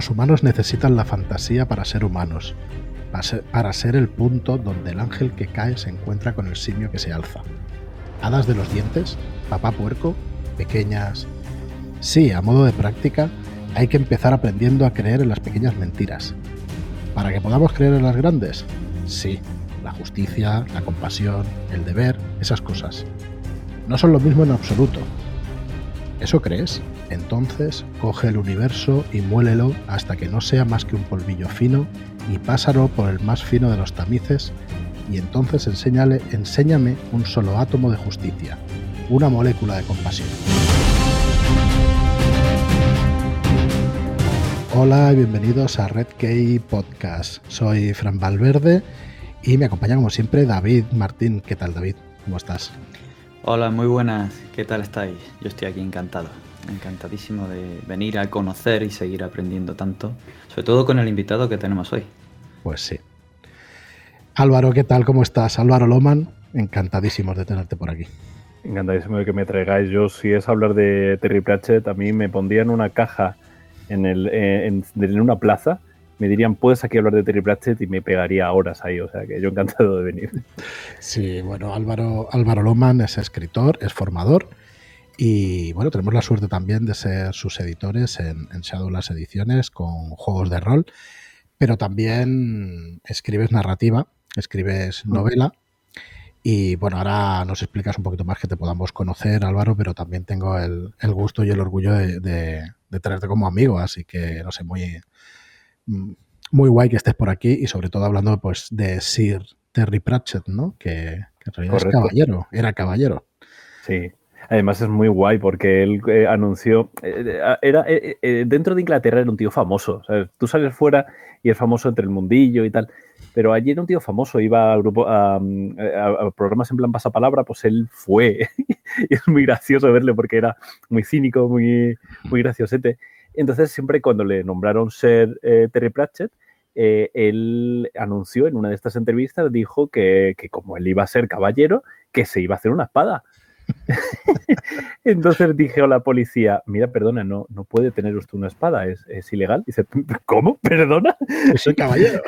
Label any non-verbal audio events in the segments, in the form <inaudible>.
los humanos necesitan la fantasía para ser humanos, para ser el punto donde el ángel que cae se encuentra con el simio que se alza. Hadas de los dientes, papá puerco, pequeñas... Sí, a modo de práctica, hay que empezar aprendiendo a creer en las pequeñas mentiras. ¿Para que podamos creer en las grandes? Sí, la justicia, la compasión, el deber, esas cosas. No son lo mismo en absoluto. ¿Eso crees? Entonces coge el universo y muélelo hasta que no sea más que un polvillo fino y pásalo por el más fino de los tamices y entonces enséñale, enséñame un solo átomo de justicia, una molécula de compasión. Hola y bienvenidos a Red Key Podcast. Soy Fran Valverde y me acompaña como siempre David Martín. ¿Qué tal David? ¿Cómo estás? Hola, muy buenas. ¿Qué tal estáis? Yo estoy aquí encantado. Encantadísimo de venir a conocer y seguir aprendiendo tanto, sobre todo con el invitado que tenemos hoy. Pues sí. Álvaro, ¿qué tal? ¿Cómo estás? Álvaro Loman, encantadísimos de tenerte por aquí. Encantadísimo de que me traigáis. Yo, si es hablar de Terry Pratchett, a mí me pondría en una caja en, el, eh, en una plaza me dirían, puedes aquí hablar de Terry Pratchett y me pegaría horas ahí, o sea que yo encantado de venir. Sí, bueno, Álvaro, Álvaro Loman es escritor, es formador y bueno, tenemos la suerte también de ser sus editores en, en Ediciones con juegos de rol, pero también escribes narrativa, escribes novela. Y bueno, ahora nos explicas un poquito más que te podamos conocer, Álvaro, pero también tengo el, gusto y el orgullo de, de, tenerte como amigo, así que no sé, muy, Mm, muy guay que estés por aquí y sobre todo hablando pues de Sir Terry Pratchett, ¿no? Que, en realidad es caballero, era caballero. Sí. Además es muy guay porque él eh, anunció, eh, era eh, dentro de Inglaterra era un tío famoso. tú sales fuera y es famoso entre el mundillo y tal, pero allí era un tío famoso, iba a, grupo, a, programas en plan pasapalabra, pues él fue. <laughs> y es muy gracioso verle porque era muy cínico, muy, muy graciosete. Entonces, siempre cuando le nombraron ser eh, Terry Pratchett, eh, él anunció en una de estas entrevistas, dijo que, como él iba a ser caballero, que se iba a hacer una espada. <laughs> Entonces dije a la policía, mira, perdona, no, no puede tener usted una espada, es, es ilegal. Dice, ¿cómo? ¿Perdona? Soy caballero.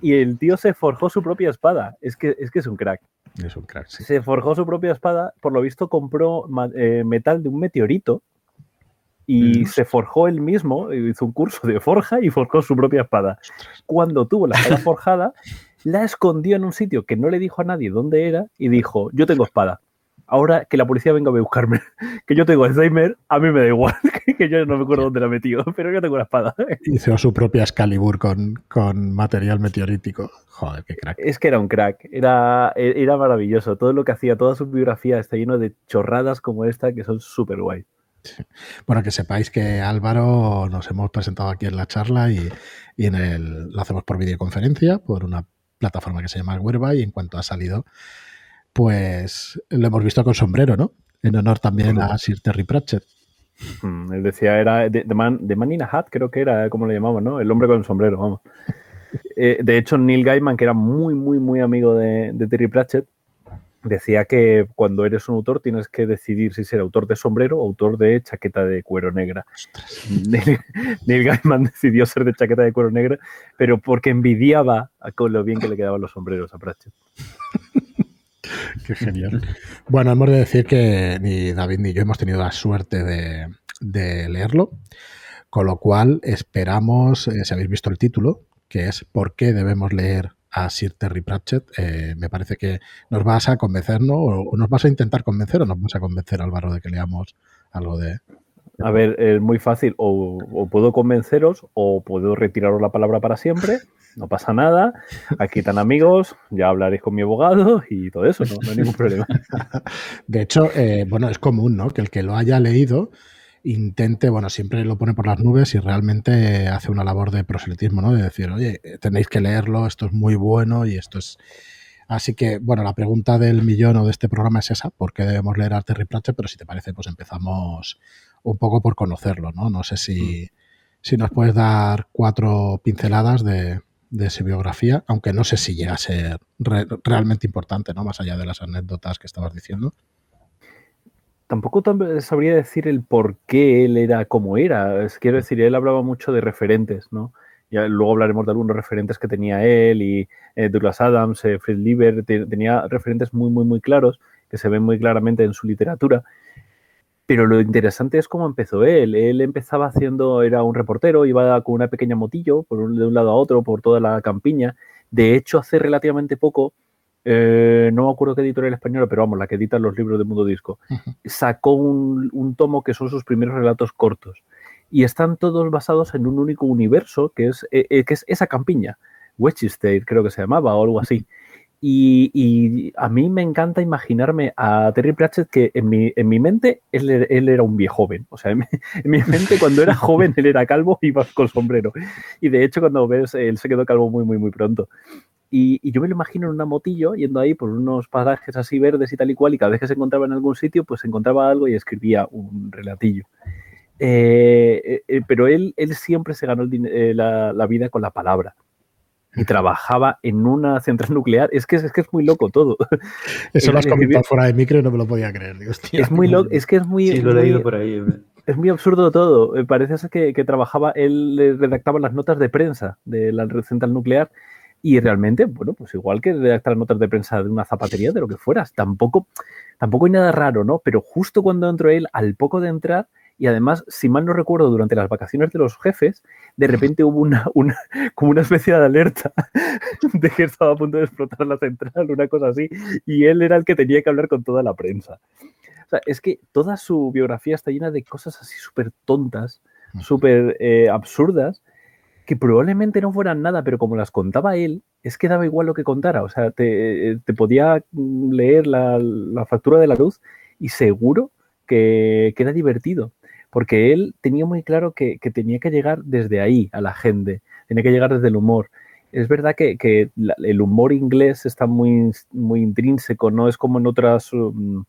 y el tío se forjó su propia espada. Es que es, que es un crack. Es un crack, Se forjó su propia espada, por lo visto compró eh, metal de un meteorito y se forjó él mismo, hizo un curso de forja y forjó su propia espada. Cuando tuvo la espada <laughs> forjada, la escondió en un sitio que no le dijo a nadie dónde era y dijo, yo tengo espada. Ahora que la policía venga a buscarme, <laughs> que yo tengo Alzheimer, a mí me da igual, <laughs> que yo no me acuerdo dónde la metió, pero yo tengo la espada. Hizo su propia Excalibur con, con material meteorítico. Joder, qué crack. Es que era un crack, era, era maravilloso. Todo lo que hacía, toda su biografía está lleno de chorradas como esta que son súper guay. <laughs> Bueno, que sepáis que Álvaro nos hemos presentado aquí en la charla y, en el, lo hacemos por videoconferencia, por una plataforma que se llama Whereby y en cuanto ha salido, pues lo hemos visto con sombrero, ¿no? En honor también a Sir Terry Pratchett. Mm, él decía, era de, man, in a Hat, creo que era como le llamamos, ¿no? El hombre con el sombrero, vamos. <laughs> Eh, de hecho, Neil Gaiman, que era muy, muy, muy amigo de, de Terry Pratchett, decía que cuando eres un autor tienes que decidir si ser autor de sombrero o autor de chaqueta de cuero negra. <laughs> Neil, Gaiman decidió ser de chaqueta de cuero negra, pero porque envidiaba con lo bien que le quedaban los sombreros a Pratchett. <laughs> Qué genial. Bueno, hemos de decir que ni David ni yo hemos tenido la suerte de, leerlo, con lo cual esperamos, eh, si habéis visto el título, que es ¿Por qué debemos leer a Sir Terry Pratchett, eh, me parece que nos vas a convencer, ¿no? O, nos vas a intentar convencer o nos vas a convencer, Álvaro, de que leamos algo de... A ver, es muy fácil, o, puedo convenceros o puedo retiraros la palabra para siempre, no pasa nada, aquí están amigos, ya hablaréis con mi abogado y todo eso, no, hay ningún problema. <laughs> De hecho, eh, bueno, es común, ¿no? Que el que lo haya leído intente, bueno, siempre lo pone por las nubes y realmente hace una labor de proselitismo, ¿no? De decir, oye, tenéis que leerlo, esto es muy bueno y esto es... Así que, bueno, la pregunta del millón o de este programa es esa, ¿por qué debemos leer a Terry Pratchett? Pero si te parece, pues empezamos un poco por conocerlo, ¿no? No sé si, mm. si nos puedes dar cuatro pinceladas de, de su biografía, aunque no sé si llega a ser realmente importante, ¿no? Más allá de las anécdotas que estabas diciendo. Tampoco sabría decir el por qué él era como era. quiero decir, él hablaba mucho de referentes, ¿no? Ya luego hablaremos de algunos referentes que tenía él y eh, Douglas Adams, eh, Fred Lieber, tenía referentes muy, muy, muy claros que se ven muy claramente en su literatura. Pero lo interesante es cómo empezó él. Él empezaba haciendo, era un reportero, iba con una pequeña motillo por de un lado a otro por toda la campiña. De hecho, hace relativamente poco eh, no me acuerdo qué editorial española, pero vamos, la que edita los libros de Mundo Disco, sacó un, tomo que son sus primeros relatos cortos. Y están todos basados en un único universo, que es, eh, eh, que es esa campiña, State, creo que se llamaba, o algo así. Y, a mí me encanta imaginarme a Terry Pratchett que en mi, en mi mente él, era un viejo joven. O sea, <laughs> en mi, mente cuando era joven él era calvo y iba con sombrero. Y de hecho cuando ves, él se quedó calvo muy, muy, muy pronto. Y, yo me lo imagino en una motillo yendo ahí por unos parajes así verdes y tal y cual, y cada vez que se encontraba en algún sitio, pues encontraba algo y escribía un relatillo. Eh, eh, eh, pero él, él siempre se ganó la, vida con la palabra y trabajaba en una central nuclear. Es que es, que es muy loco todo. <laughs> Eso lo has comentado fuera de micro y no me lo podía creer. es muy loco, es que es muy. Sí, lo he leído por ahí. Es muy absurdo todo. Parece ser que, que, trabajaba, él redactaba las notas de prensa de la central nuclear y realmente, bueno, pues igual que redactar notas de prensa de una zapatería, de lo que fueras, tampoco, tampoco hay nada raro, ¿no? Pero justo cuando entró él, al poco de entrar, y además, si mal no recuerdo, durante las vacaciones de los jefes, de repente hubo una, una como una especie de alerta <laughs> de que estaba a punto de explotar la central, una cosa así, y él era el que tenía que hablar con toda la prensa. O sea, es que toda su biografía está llena de cosas así súper tontas, súper eh, absurdas, que probablemente no fueran nada, pero como las contaba él, es que daba igual lo que contara. O sea, te, eh, podía leer la, factura de la luz y seguro que, que, era divertido. Porque él tenía muy claro que, tenía que llegar desde ahí a la gente, tenía que llegar desde el humor. Es verdad que, el humor inglés está muy, muy intrínseco, no es como en otras, um,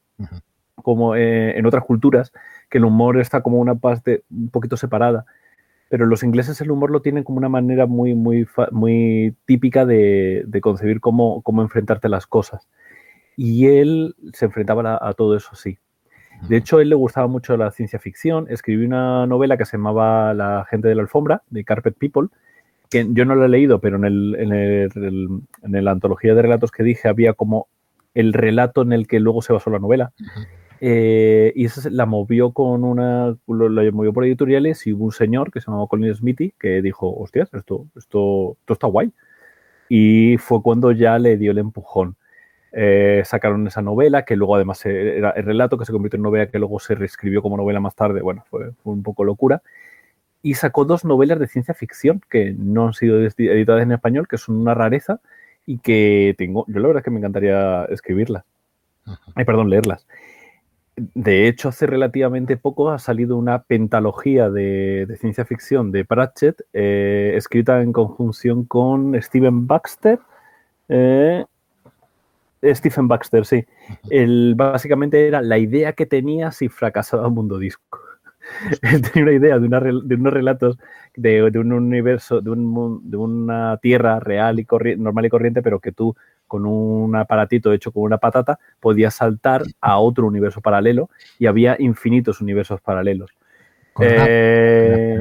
como eh, en otras culturas, que el humor está como una parte un poquito separada pero los ingleses el humor lo tienen como una manera muy, muy, muy típica de, concebir cómo, cómo, enfrentarte a las cosas. Y él se enfrentaba a, todo eso así. De hecho, a él le gustaba mucho la ciencia ficción. Escribió una novela que se llamaba La gente de la alfombra, de Carpet People, que yo no la he leído, pero en, el, en, el, en la antología de relatos que dije había como el relato en el que luego se basó la novela. Eh, y esa la movió con una, lo, movió por editoriales y hubo un señor que se llamaba Colin Smithy que dijo, hostias, esto, esto, esto está guay. Y fue cuando ya le dio el empujón. Eh, sacaron esa novela, que luego además era el relato que se convirtió en novela, que luego se reescribió como novela más tarde. Bueno, fue, fue un poco locura. Y sacó dos novelas de ciencia ficción que no han sido editadas en español, que son una rareza y que tengo, yo la verdad es que me encantaría escribirlas. Ay, perdón, leerlas. De hecho, hace relativamente poco ha salido una pentalogía de, ciencia ficción de Pratchett, eh, escrita en conjunción con Steven Baxter. Eh, Stephen Baxter, sí. El, básicamente era la idea que tenía si fracasaba Mundo Disco. <laughs> Él tenía una idea de, de unos relatos de, un universo, de, de, una tierra real y normal y corriente, pero que tú con un aparatito hecho con una patata, podía saltar a otro universo paralelo y había infinitos universos paralelos. Con, eh,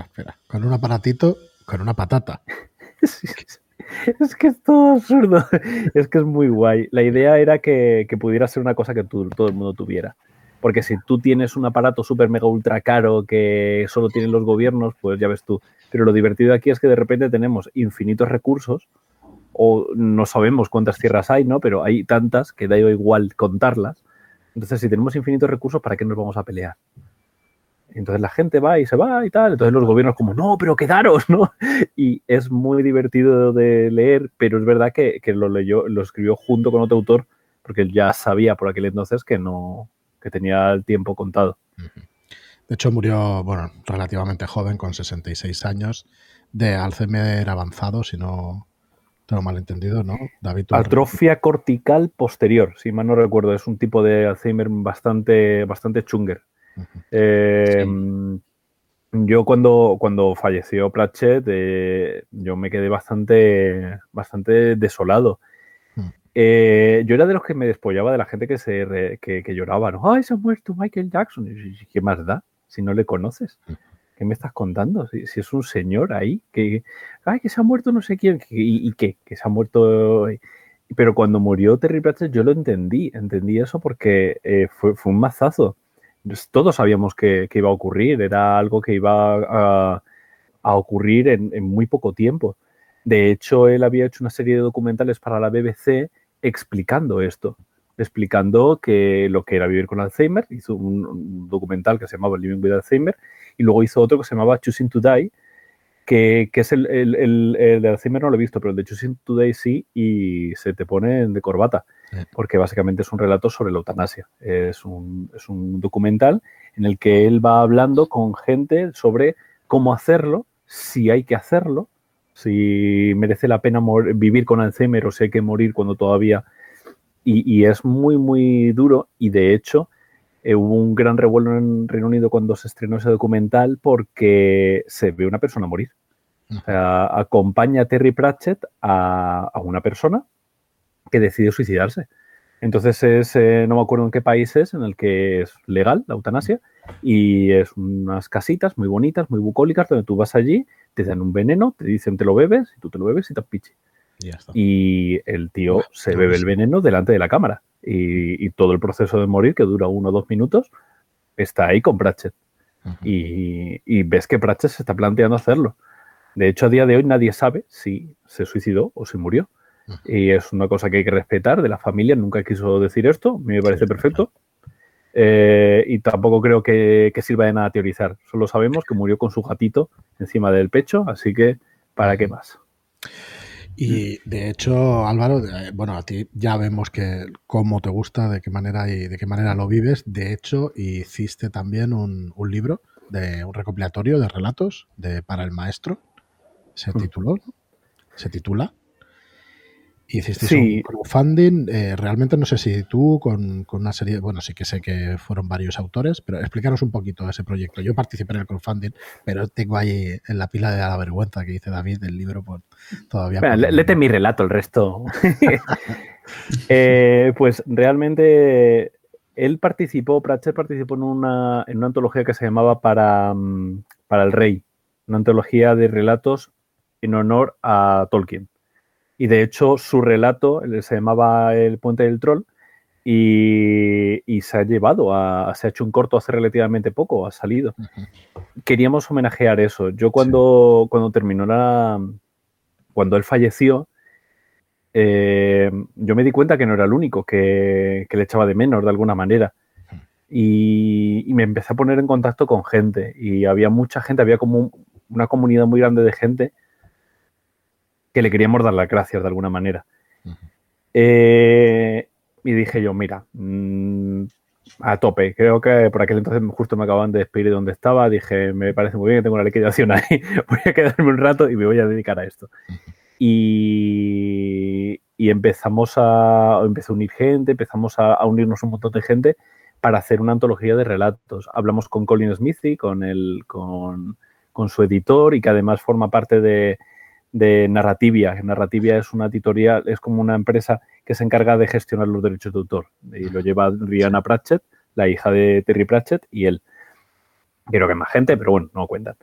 espera, con un aparatito, con una patata. <laughs> es que es todo absurdo. <laughs> Es que es muy guay. La idea era que, pudiera ser una cosa que todo el mundo tuviera. Porque si tú tienes un aparato súper mega ultra caro que solo tienen los gobiernos, pues ya ves tú. Pero lo divertido aquí es que de repente tenemos infinitos recursos o no sabemos cuántas tierras hay, ¿no? Pero hay tantas que da igual contarlas. Entonces, si tenemos infinitos recursos, ¿para qué nos vamos a pelear? Entonces la gente va y se va y tal. Entonces los gobiernos como, no, pero quedaros, ¿no? <laughs> Y es muy divertido de leer, pero es verdad que, lo leyó, lo escribió junto con otro autor, porque él ya sabía por aquel entonces que no, que tenía el tiempo contado. De hecho, murió, bueno, relativamente joven, con 66 años, de Alzheimer avanzado, si no, tengo malentendido, ¿no? David, Atrofia cortical posterior, si mal no recuerdo. Es un tipo de Alzheimer bastante, bastante chunger. Eh, yo cuando, cuando falleció Pratchett, eh, yo me quedé bastante, bastante desolado. Mm. eh, yo era de los que me despollaba de la gente que se que, lloraba, ¿no? ¡Ay, se ha muerto Michael Jackson! ¿Qué más da si no le conoces? ¿Qué me estás contando? Si, es un señor ahí, que, ¡ay, que se ha muerto no sé quién! ¿Y, qué? Que se ha muerto... Pero cuando murió Terry Pratchett yo lo entendí, entendí eso porque eh, fue, fue, un mazazo. Todos sabíamos que, iba a ocurrir, era algo que iba a, ocurrir en, en muy poco tiempo. De hecho, él había hecho una serie de documentales para la BBC explicando esto, explicando que lo que era vivir con Alzheimer. Hizo un, documental que se llamaba Living with Alzheimer y luego hizo otro que se llamaba Choosing to Die, que, es el, de Alzheimer no lo he visto, pero el de Choosing to Die sí y se te pone de corbata, porque básicamente es un relato sobre la eutanasia. Es un, es un documental en el que él va hablando con gente sobre cómo hacerlo, si hay que hacerlo, si merece la pena vivir con Alzheimer o si hay que morir cuando todavía... Y, es muy, muy duro y de hecho eh, hubo un gran revuelo en Reino Unido cuando se estrenó ese documental porque se ve una persona morir. acompaña a Terry Pratchett a, una persona que decide suicidarse. Entonces es, eh, no me acuerdo en qué país es, en el que es legal la eutanasia y es unas casitas muy bonitas, muy bucólicas, donde tú vas allí, te dan un veneno, te dicen te lo bebes, y tú te lo bebes y te pichi. Y el tío se bebe el veneno delante de la cámara. Y, todo el proceso de morir, que dura uno o dos minutos, está ahí con Pratchett. y, ves que Pratchett se está planteando hacerlo. De hecho, a día de hoy nadie sabe si se suicidó o si murió. Y es una cosa que hay que respetar de la familia. Nunca quiso decir esto. me parece perfecto. Eh, y tampoco creo que, sirva de nada teorizar. Solo sabemos que murió con su gatito encima del pecho, así que ¿para qué más? Y de hecho, Álvaro, bueno, a ti ya vemos que cómo te gusta, de qué manera y de qué manera lo vives. De hecho, hiciste también un, libro de un recopilatorio de relatos de para el maestro. Se tituló, se titula Hiciste un crowdfunding. Eh, realmente no sé si tú con, una serie, bueno, sí que sé que fueron varios autores, pero explícanos un poquito ese proyecto. Yo participé en el crowdfunding, pero tengo ahí en la pila de la vergüenza que dice David del libro por, todavía. Lete mi relato, el resto. <laughs> Eh, pues realmente él participó, Pratchett participó en una, en una antología que se llamaba para, mm, para el Rey, una antología de relatos en honor a Tolkien. Y de hecho, su relato se llamaba El Puente del Troll y, se ha llevado, a, se ha hecho un corto hace relativamente poco, ha salido. Queríamos homenajear eso. Yo cuando, cuando terminó la... Cuando él falleció, eh, yo me di cuenta que no era el único que, le echaba de menos de alguna manera. Y, y, me empecé a poner en contacto con gente y había mucha gente, había como una comunidad muy grande de gente que le queríamos dar las gracias de alguna manera. Eh, y dije yo, mira, mm, a tope. Creo que por aquel entonces justo me acababan de despedir de donde estaba. Dije, me parece muy bien que tengo una liquidación ahí. <laughs> voy a quedarme un rato y me voy a dedicar a esto. Y, empezamos a, empezó a unir gente, empezamos a, unirnos un montón de gente para hacer una antología de relatos. Hablamos con Colin Smithy, con, el, con, con su editor y que además forma parte de, de Narrativia. Narrativia es una editorial, es como una empresa que se encarga de gestionar los derechos de autor. Y lo lleva Rihanna Pratchett, la hija de Terry Pratchett, y él. Creo que más gente, pero bueno, no cuentan.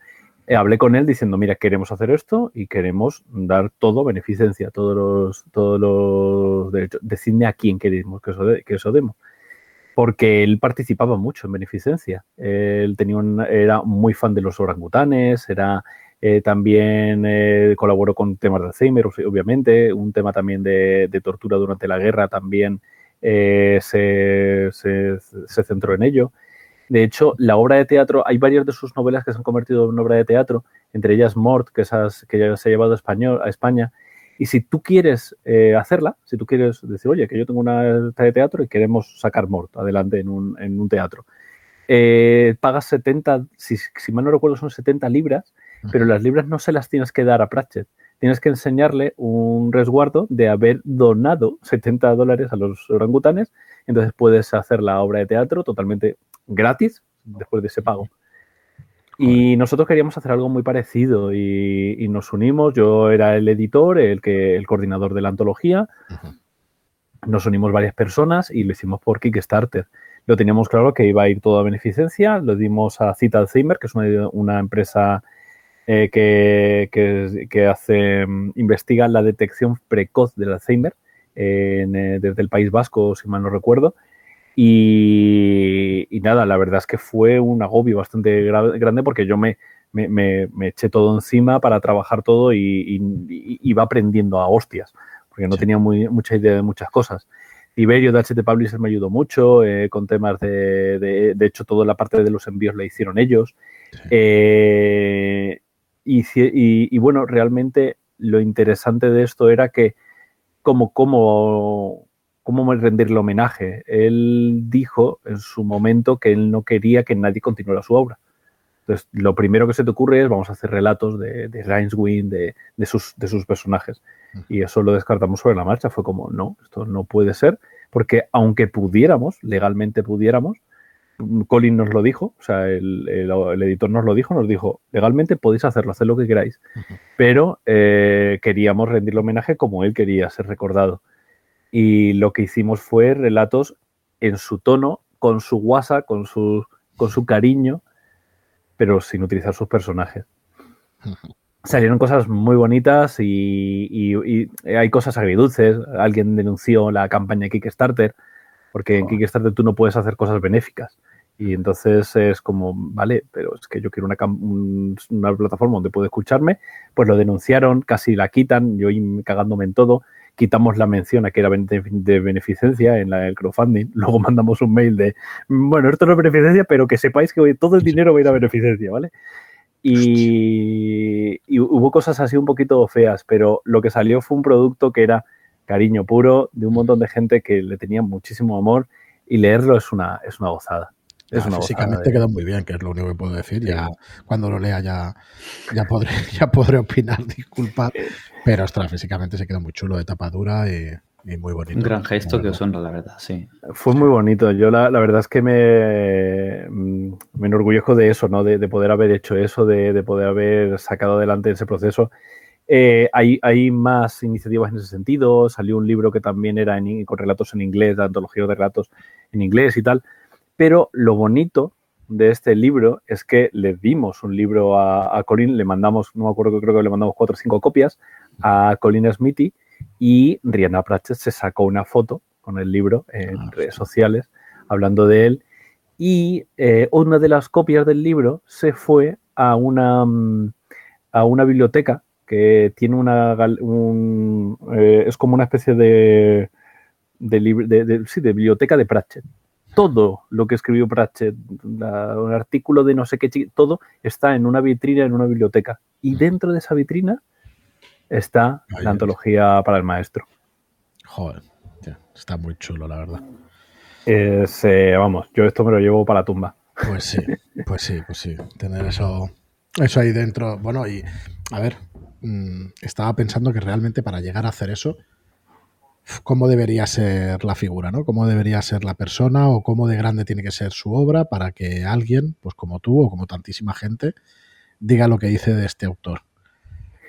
Eh, hablé con él diciendo, mira, queremos hacer esto y queremos dar todo beneficencia, todos los, todos los derechos. Decidme a quién queremos que eso, demos. Porque él participaba mucho en beneficencia. Él tenía era muy fan de los orangutanes, era eh, también eh, colaboró con temas de Alzheimer, obviamente. Un tema también de, tortura durante la guerra también eh, se, centró en ello. De hecho, la obra de teatro, hay varias de sus novelas que se han convertido en obra de teatro, entre ellas Mort, que, esas, que ya se ha llevado a, español, a España. Y si tú quieres hacerla, si tú quieres decir, oye, que yo tengo una obra de teatro y queremos sacar Mort adelante en un, en un teatro, pagas 70, si, si mal no recuerdo, son 70 libras pero las libras no se las tienes que dar a Pratchett. Tienes que enseñarle un resguardo de haber donado 70 dólares a los orangutanes, entonces puedes hacer la obra de teatro totalmente gratis después de ese pago. Y nosotros queríamos hacer algo muy parecido y, nos unimos. Yo era el editor, el, que, el coordinador de la antología. nos unimos varias personas y lo hicimos por Kickstarter. Lo teníamos claro que iba a ir todo a beneficencia, lo dimos a Cita Alzheimer, que es una, empresa eh, que, hace, mm, investiga la detección precoz del Alzheimer eh, desde el País Vasco, si mal no recuerdo. Y, nada, la verdad es que fue un agobio bastante grande porque yo me, me, eché todo encima para trabajar todo y, iba aprendiendo a hostias, porque no tenía muy, mucha idea de muchas cosas. Iberio de HT Publisher me ayudó mucho eh, con temas de, de, hecho, toda la parte de los envíos la hicieron ellos. Eh, y, bueno, realmente lo interesante de esto era que como, como, cómo rendirle homenaje. Él dijo en su momento que él no quería que nadie continuara su obra. Entonces, lo primero que se te ocurre es vamos a hacer relatos de, de de, de, sus, de sus personajes. Y eso lo descartamos sobre la marcha. Fue como, no, esto no puede ser, porque aunque pudiéramos, legalmente pudiéramos, Colin nos lo dijo, o sea, el, editor nos lo dijo, nos dijo, legalmente podéis hacerlo, hacer lo que queráis, pero eh, queríamos rendirle homenaje como él quería ser recordado. Y lo que hicimos fue relatos en su tono, con su guasa, con su, con su cariño, pero sin utilizar sus personajes. Salieron cosas muy bonitas y, hay cosas agridulces. Alguien denunció la campaña Kickstarter, porque en Kickstarter tú no puedes hacer cosas benéficas. Y entonces es como, vale, pero es que yo quiero una, una plataforma donde puedo escucharme. Pues lo denunciaron, casi la quitan, yo cagándome en todo quitamos la mención a que era de beneficencia en la, el crowdfunding, <laughs> luego mandamos un mail de, bueno, esto no es beneficencia, pero que sepáis que todo el dinero va a ir a beneficencia, ¿vale? Y, hubo cosas así un poquito feas, pero lo que salió fue un producto que era cariño puro de un montón de gente que le tenía muchísimo amor y leerlo es una, es una gozada. Es una físicamente queda muy bien, que es lo único que puedo decir. Ya cuando lo lea ya, ya podré, <laughs> ya podré opinar, <laughs> disculpa. Pero ostras, físicamente se queda muy chulo de tapadura y, y muy bonito. Un gran gesto que os honra, la verdad, sí. Fue muy bonito. Yo la, la verdad es que me, mm, me enorgullezco de eso, ¿no? De, de poder haber hecho eso, de, de, poder haber sacado adelante ese proceso. Eh, hay, hay, más iniciativas en ese sentido. Salió un libro que también era en, con relatos en inglés, de antología de relatos en inglés y tal. Pero lo bonito de este libro es que le dimos un libro a, a Colin, le mandamos, no me acuerdo, creo que le mandamos cuatro o cinco copias a Colin Smithy y Rihanna Pratchett se sacó una foto con el libro en ah, redes sociales hablando de él y eh, una de las copias del libro se fue a una, mm, a una biblioteca que tiene una un, eh, es como una especie de de, de, sí, de biblioteca de Pratchett todo lo que escribió Pratchett, un artículo de no sé qué, todo está en una vitrina en una biblioteca. Y dentro de esa vitrina está la antología para el maestro. Joder, está muy chulo, la verdad. Eh, vamos, yo esto me lo llevo para la tumba. Pues sí, pues sí, pues sí. Tener eso, eso ahí dentro. Bueno, y a ver, mm, estaba pensando que realmente para llegar a hacer eso, cómo debería ser la figura, ¿no? Cómo debería ser la persona o cómo de grande tiene que ser su obra para que alguien, pues como tú o como tantísima gente, diga lo que dice de este autor.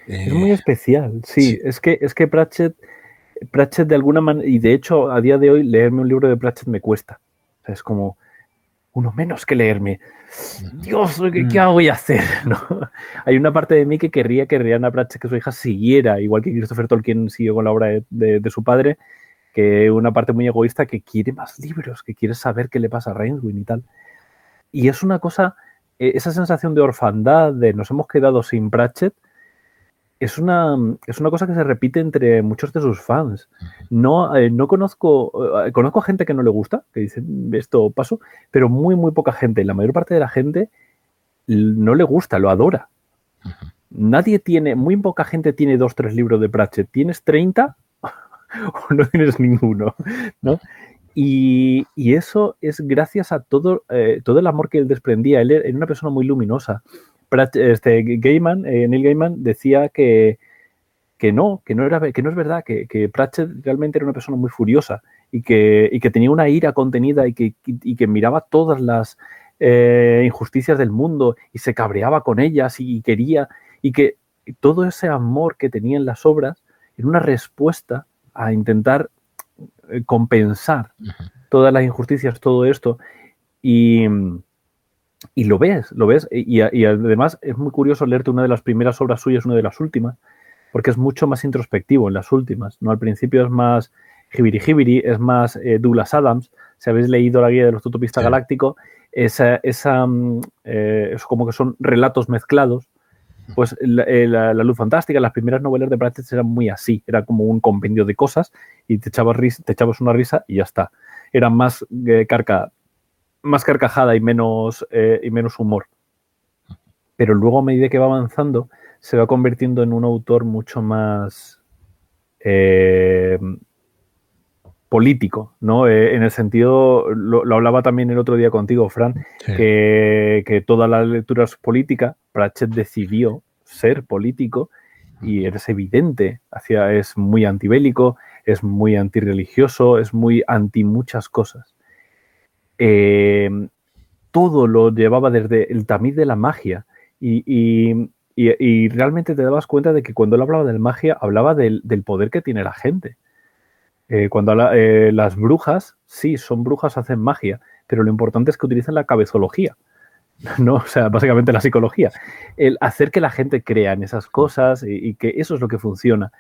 es muy eh, especial, sí. Es que es que Pratchett, Pratchett de alguna manera, y de hecho a día de hoy leerme un libro de Pratchett me cuesta. es como, uno menos que leerme. Dios, ¿qué, qué voy a hacer? <laughs> ¿No? Hay una parte de mí que querría que Rihanna Pratchett, que su hija, siguiera, igual que Christopher Tolkien siguió con la obra de, su padre, que una parte muy egoísta que quiere más libros, que quiere saber qué le pasa a Rainswin y tal. Y es una cosa, e, esa sensación de orfandad, de nos hemos quedado sin Pratchett, es una, es una cosa que se repite entre muchos de sus fans. No, eh, no conozco, eh, conozco gente que no le gusta, que dice esto paso, pero muy, muy poca gente. La mayor parte de la gente no le gusta, lo adora. Nadie tiene, muy poca gente tiene dos, tres libros de Pratchett. ¿Tienes 30 <laughs> o no tienes ninguno? ¿no? Y, eso es gracias a todo, eh, todo el amor que él desprendía. Él era una persona muy luminosa este, Gaiman, eh, Neil Gaiman decía que, que no, que no, era, que no es verdad, que, que, Pratchett realmente era una persona muy furiosa y que, y que tenía una ira contenida y que, y que miraba todas las eh, injusticias del mundo y se cabreaba con ellas y quería, y que todo ese amor que tenía en las obras era una respuesta a intentar eh, compensar todas las injusticias, todo esto, y, y lo ves, lo ves, y, y, además es muy curioso leerte una de las primeras obras suyas, una de las últimas, porque es mucho más introspectivo en las últimas, ¿no? Al principio es más Hibiri Hibiri, es más eh, Douglas Adams, si habéis leído la guía de los utopistas sí. galácticos, esa, esa mm, eh, es como que son relatos mezclados, pues la, eh, la, la, luz fantástica, las primeras novelas de Pratchett eran muy así, era como un compendio de cosas y te echabas, te echabas una risa y ya está. Era más, eh, carca, más carcajada y menos, eh, y menos humor. Pero luego a medida que va avanzando, se va convirtiendo en un autor mucho más eh, político, ¿no? Eh, en el sentido, lo, lo, hablaba también el otro día contigo, Fran, sí. que, que, toda la lectura es política. Pratchett decidió ser político y es evidente, hacia, es muy antibélico, es muy antirreligioso, es muy anti muchas cosas. Eh, todo lo llevaba desde el tamiz de la magia y, y, y, realmente te dabas cuenta de que cuando él hablaba de magia, hablaba del, del poder que tiene la gente eh, cuando la, eh, las brujas, sí, son brujas, hacen magia, pero lo importante es que utilizan la cabezología, <laughs> ¿no? O sea, básicamente la psicología. El hacer que la gente crea en esas cosas y, que eso es lo que funciona.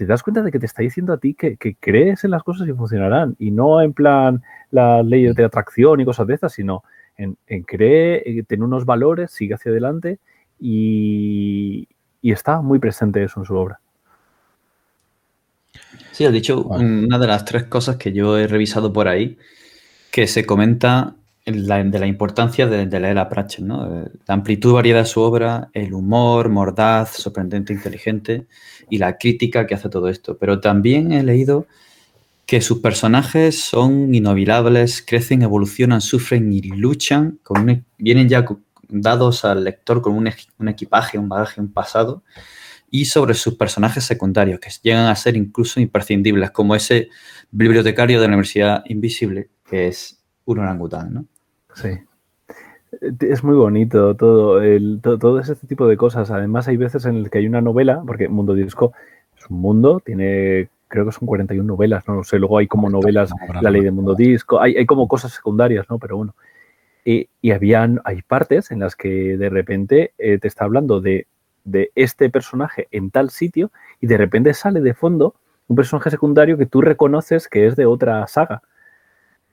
Te das cuenta de que te está diciendo a ti que, que crees en las cosas y funcionarán, y no en plan las leyes de atracción y cosas de estas, sino en, en cree, en tener unos valores, sigue hacia adelante y, y está muy presente eso en su obra. Sí, has dicho bueno. una de las tres cosas que yo he revisado por ahí, que se comenta la, de la importancia de, leer a Pratchett, ¿no? La amplitud, variedad de su obra, el humor, mordaz, sorprendente, inteligente y la crítica que hace todo esto. Pero también he leído que sus personajes son inolvidables, crecen, evolucionan, sufren y luchan, con un, vienen ya dados al lector con un, un equipaje, un bagaje, un pasado y sobre sus personajes secundarios, que llegan a ser incluso imprescindibles, como ese bibliotecario de la Universidad Invisible, que es un orangután, ¿no? Sí. Es muy bonito todo, el, todo, todo, ese tipo de cosas. Además, hay veces en el que hay una novela, porque Mundo Disco es un mundo, tiene, creo que son 41 novelas, no lo sé. Luego hay como novelas, La Ley de Mundo Disco, hay, hay como cosas secundarias, ¿no? Pero bueno. Y, y habían, hay partes en las que de repente eh, te está hablando de de este personaje en tal sitio y de repente sale de fondo un personaje secundario que tú reconoces que es de otra saga.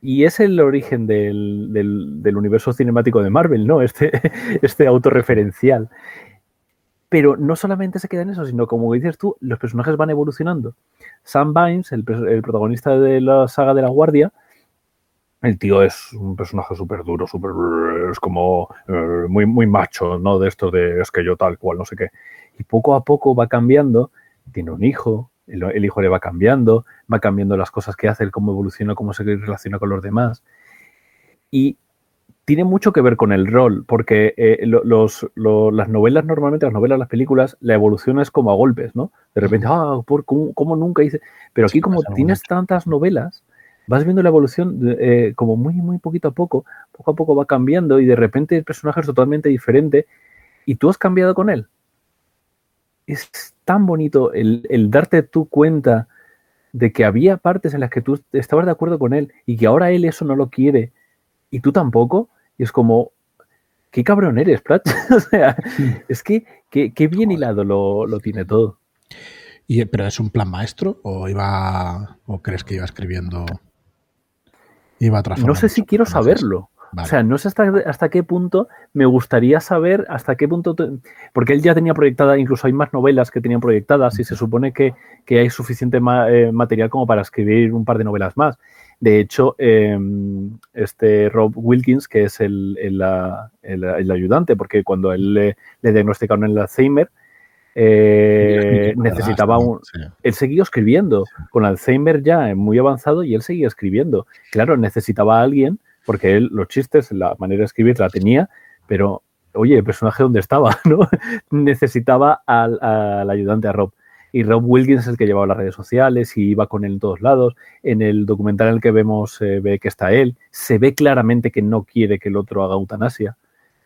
Y es el origen del, universo cinemático de Marvel, ¿no? Este, <laughs> este autorreferencial. Pero no solamente se queda en eso, sino como dices tú, los personajes van evolucionando. Sam Bynes, el, el protagonista de la saga de la Guardia, el tío es un personaje súper duro, súper. es como eh, muy, muy macho, ¿no? De esto de es que yo tal cual, no sé qué. Y poco a poco va cambiando, tiene un hijo, el, el, hijo le va cambiando, va cambiando las cosas que hace, cómo evoluciona, cómo se relaciona con los demás. Y tiene mucho que ver con el rol, porque eh, los, los, las novelas normalmente, las novelas, las películas, la evolución es como a golpes, ¿no? De repente, ah, ¿por, cómo, cómo nunca hice? Pero aquí, como tienes tantas novelas vas viendo la evolución eh, como muy, muy poquito a poco, poco a poco va cambiando y de repente el personaje es totalmente diferente y tú has cambiado con él. Es tan bonito el, el darte tu cuenta de que había partes en las que tú estabas de acuerdo con él y que ahora él eso no lo quiere y tú tampoco. Y es como, qué cabrón eres, Pratt. <laughs> o sea, es que qué bien hilado lo, lo tiene todo. ¿Y, ¿Pero es un plan maestro o iba o crees que iba escribiendo Iba a no sé si quiero saberlo. Vale. O sea, no sé hasta, hasta qué punto me gustaría saber hasta qué punto. Te... Porque él ya tenía proyectada, incluso hay más novelas que tenían proyectadas y se supone que, que hay suficiente ma eh, material como para escribir un par de novelas más. De hecho, eh, este Rob Wilkins, que es el, el, el, el ayudante, porque cuando él le, le diagnosticaron el Alzheimer, eh, necesitaba un... Sí. Él seguía escribiendo, con Alzheimer ya muy avanzado y él seguía escribiendo. Claro, necesitaba a alguien, porque él los chistes, la manera de escribir la tenía, pero oye, el personaje dónde estaba, <laughs> ¿no? necesitaba al, ayudante a Rob. Y Rob Wilkins es el que llevaba las redes sociales y iba con él en todos lados. En el documental en el que vemos se ve que está él. Se ve claramente que no quiere que el otro haga eutanasia.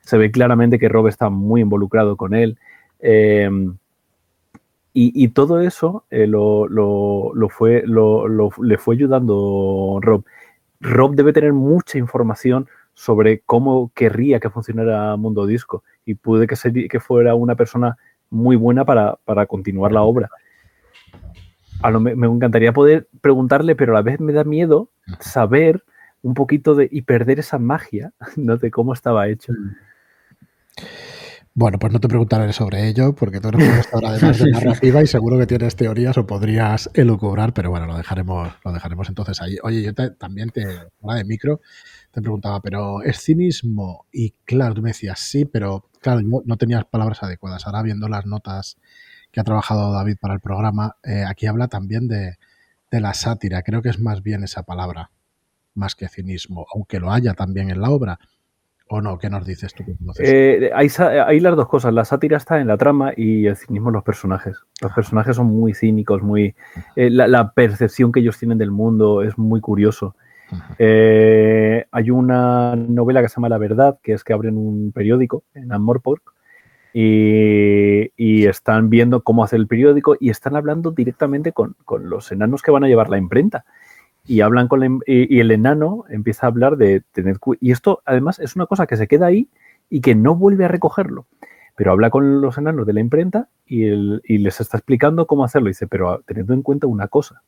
Se ve claramente que Rob está muy involucrado con él. Eh, Y, todo eso eh, lo, lo, fue, lo, le fue ayudando Rob. Rob debe tener mucha información sobre cómo querría que funcionara Mundo Disco y pude que, que fuera una persona muy buena para, continuar la obra. A lo, me, encantaría poder preguntarle, pero a la vez me da miedo saber un poquito de y perder esa magia <laughs> ¿no? de cómo estaba hecho. Bueno, pues no te preguntaré sobre ello, porque tú eres profesor además de <laughs> narrativa y seguro que tienes teorías o podrías elucubrar, pero bueno, lo dejaremos, lo dejaremos entonces ahí. Oye, yo también te, habla de micro, te preguntaba, pero ¿es cinismo? Y claro, tú me decías sí, pero claro, no, tenías palabras adecuadas. Ahora viendo las notas que ha trabajado David para el programa, eh, aquí habla también de, de la sátira. Creo que es más bien esa palabra, más que cinismo, aunque lo haya también en la obra ¿O no? ¿Qué nos dices tú? Eh, hay, las dos cosas. La sátira está en la trama y el cinismo en los personajes. Los personajes son muy cínicos, muy. Eh, la, percepción que ellos tienen del mundo es muy curioso. Eh, hay una novela que se llama La Verdad, que es que abren un periódico en Amorpork y, y, están viendo cómo hacer el periódico y están hablando directamente con, con los enanos que van a llevar la imprenta y hablan con y, el enano empieza a hablar de tener y esto además es una cosa que se queda ahí y que no vuelve a recogerlo. Pero habla con los enanos de la imprenta y, les está explicando cómo hacerlo. Dice pero teniendo en cuenta una cosa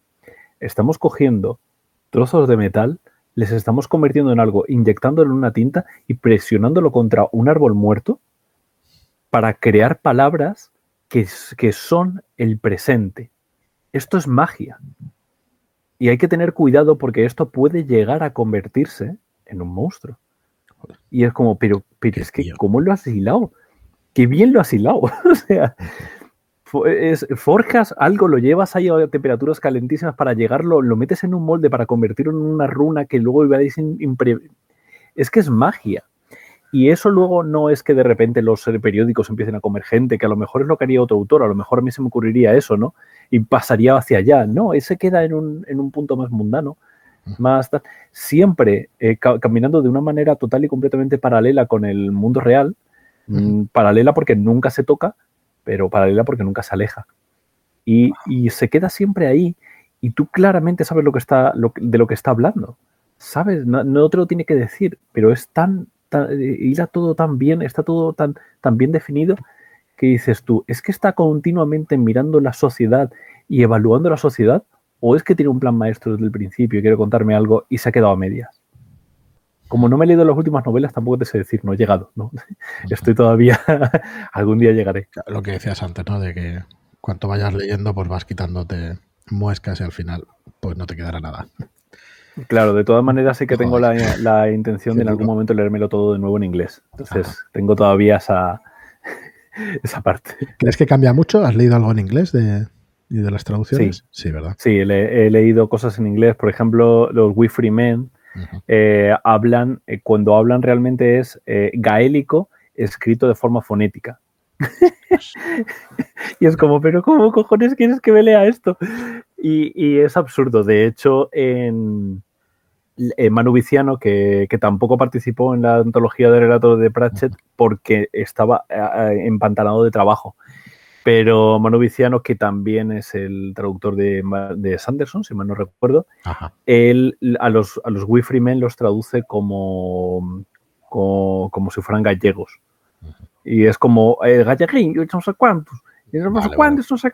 estamos cogiendo trozos de metal les estamos convirtiendo en algo inyectándolo en una tinta y presionándolo contra un árbol muerto para crear palabras que son el presente. Esto es magia y hay que tener cuidado porque esto puede llegar a convertirse en un monstruo. Y es como, pero, pero es que, ¿cómo lo has hilado? Qué bien lo has hilado. <laughs> o sea, forjas algo, lo llevas ahí a temperaturas calentísimas para llegarlo, lo metes en un molde para convertirlo en una runa que luego veréis Es que es magia. Y eso luego no es que de repente los periódicos empiecen a comer gente, que a lo mejor es lo que haría otro autor, a lo mejor a mí se me ocurriría eso, ¿no? Y pasaría hacia allá. No, ese queda en un, punto más mundano, más siempre eh, caminando de una manera total y completamente paralela con el mundo real, mm, paralela porque nunca se toca, pero paralela porque nunca se aleja. Y, se queda siempre ahí y tú claramente sabes lo que está, de lo que está hablando. ¿Sabes? No, no te lo tiene que decir, pero es tan irá todo tan bien, está todo tan, tan bien definido que dices tú, ¿es que está continuamente mirando la sociedad y evaluando la sociedad? ¿O es que tiene un plan maestro desde el principio y quiere contarme algo y se ha quedado a medias? Como no me he leído las últimas novelas, tampoco te sé decir, no he llegado, ¿no? <laughs> Estoy todavía, <laughs> algún día llegaré. Lo que decías antes, ¿no? De que cuanto vayas leyendo, pues vas quitándote muescas y al final, pues no te quedará nada. Claro, de todas maneras sí que tengo la, intención de en algún momento leérmelo todo de nuevo en inglés. Entonces, tengo todavía esa, <laughs> esa parte. ¿Crees que cambia mucho? ¿Has leído algo en inglés de, de las traducciones? Sí, ¿verdad? Sí, he leído cosas en inglés. Por ejemplo, los We Free Men eh, hablan, eh, cuando hablan realmente es eh, gaélico escrito de forma fonética. <laughs> y es como, pero ¿cómo cojones quieres que me lea esto? Y, es absurdo. De hecho, en, Manu Viciano, que, tampoco participó en la antología de relatos de Pratchett porque estaba eh, eh, empantanado de trabajo. Pero Manu Viciano, que también es el traductor de, Sanderson, si mal no recuerdo, él a los, a los los traduce como, como, si fueran gallegos. Y es como, eh, galleguín, no sé cuántos, y no sé cuántos, no sé.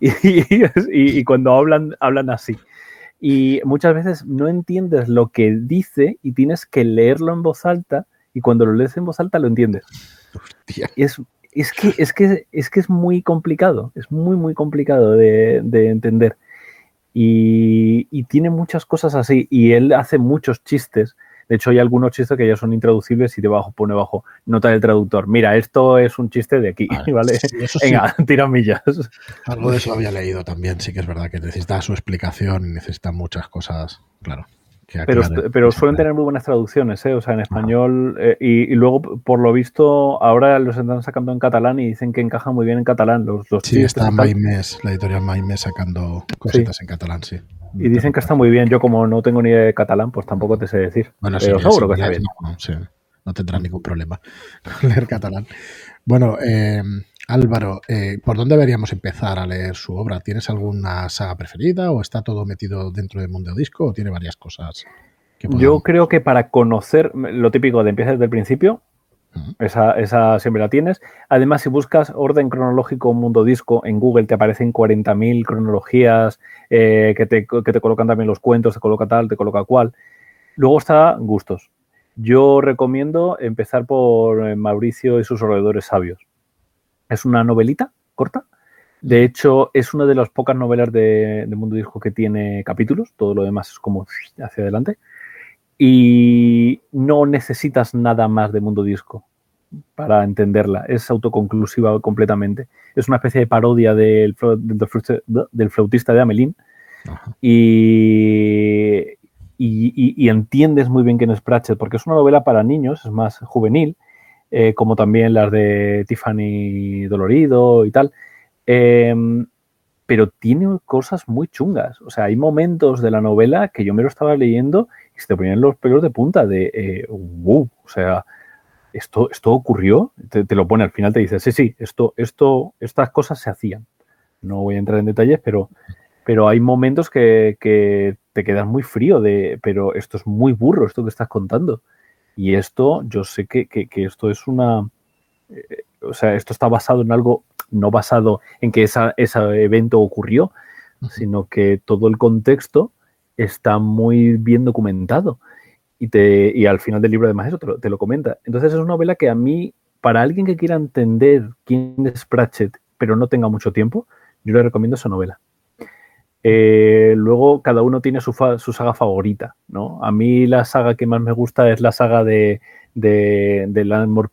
Y, cuando hablan, hablan así. Y muchas veces no entiendes lo que dice y tienes que leerlo en voz alta y cuando lo lees en voz alta lo entiendes. es, es, que, es, que, es que es muy complicado, es muy, muy complicado de, de entender. Y, y, tiene muchas cosas así. Y él hace muchos chistes de hecho, hay algunos chistes que ya son intraducibles y debajo pone bajo nota del traductor. Mira, esto es un chiste de aquí, ¿vale? <laughs> Venga, <laughs> tira millas. Algo de eso había leído también, sí que es verdad que necesita su explicación y necesita muchas cosas, claro. Pero, pero suelen tener muy buenas traducciones, ¿eh? O sea, en español. Eh, y, luego, por lo visto, ahora los están sacando en catalán y dicen que encaja muy bien en catalán los, los Sí, está Maimes, la editorial Maimes sacando cositas en catalán, sí. Y dicen que está muy bien. Yo, como no tengo ni idea de catalán, pues tampoco te sé decir. Bueno, pero seguro que está bien. No, tendrás ningún problema <laughs> con leer catalán. Bueno, eh, Álvaro, eh, ¿por dónde deberíamos empezar a leer su obra? ¿Tienes alguna saga preferida o está todo metido dentro de Mundo Disco o tiene varias cosas? Yo creo que para conocer lo típico de empiezas desde el principio, esa, siempre la tienes. Además, si buscas orden cronológico Mundo Disco en Google, te aparecen 40.000 cronologías eh, que, te, que, te, colocan también los cuentos, te coloca tal, te coloca cual. Luego está gustos. Yo recomiendo empezar por eh, Mauricio y sus alrededores sabios. Es una novelita corta. De hecho, es una de las pocas novelas de, de Mundo Disco que tiene capítulos. Todo lo demás es como hacia adelante y no necesitas nada más de Mundo Disco para entenderla. Es autoconclusiva completamente. Es una especie de parodia del, del, flautista de Amelín y, y, entiendes muy bien quién es Pratchett porque es una novela para niños, es más juvenil, eh, como también las de Tiffany Dolorido y tal. Em, pero tiene cosas muy chungas. O sea, hay momentos de la novela que yo me lo estaba leyendo y se te ponían los pelos de punta de, eh, wow, o sea, esto, esto ocurrió, te, lo pone al final, te dice, sí, sí, esto, esto, estas cosas se hacían. No voy a entrar en detalles, pero, pero hay momentos que, te quedas muy frío de, pero esto es muy burro, esto que estás contando. Y esto, yo sé que, esto es una, eh, o sea, esto está basado en algo no basado en que ese evento ocurrió, sino que todo el contexto está muy bien documentado. Y, te, y al final del libro, además, eso te lo, comenta. Entonces, es una novela que a mí, para alguien que quiera entender quién es Pratchett, pero no tenga mucho tiempo, yo le recomiendo esa novela. Eh, luego, cada uno tiene su, saga favorita, ¿no? A mí la saga que más me gusta es la saga de, de, de Landmore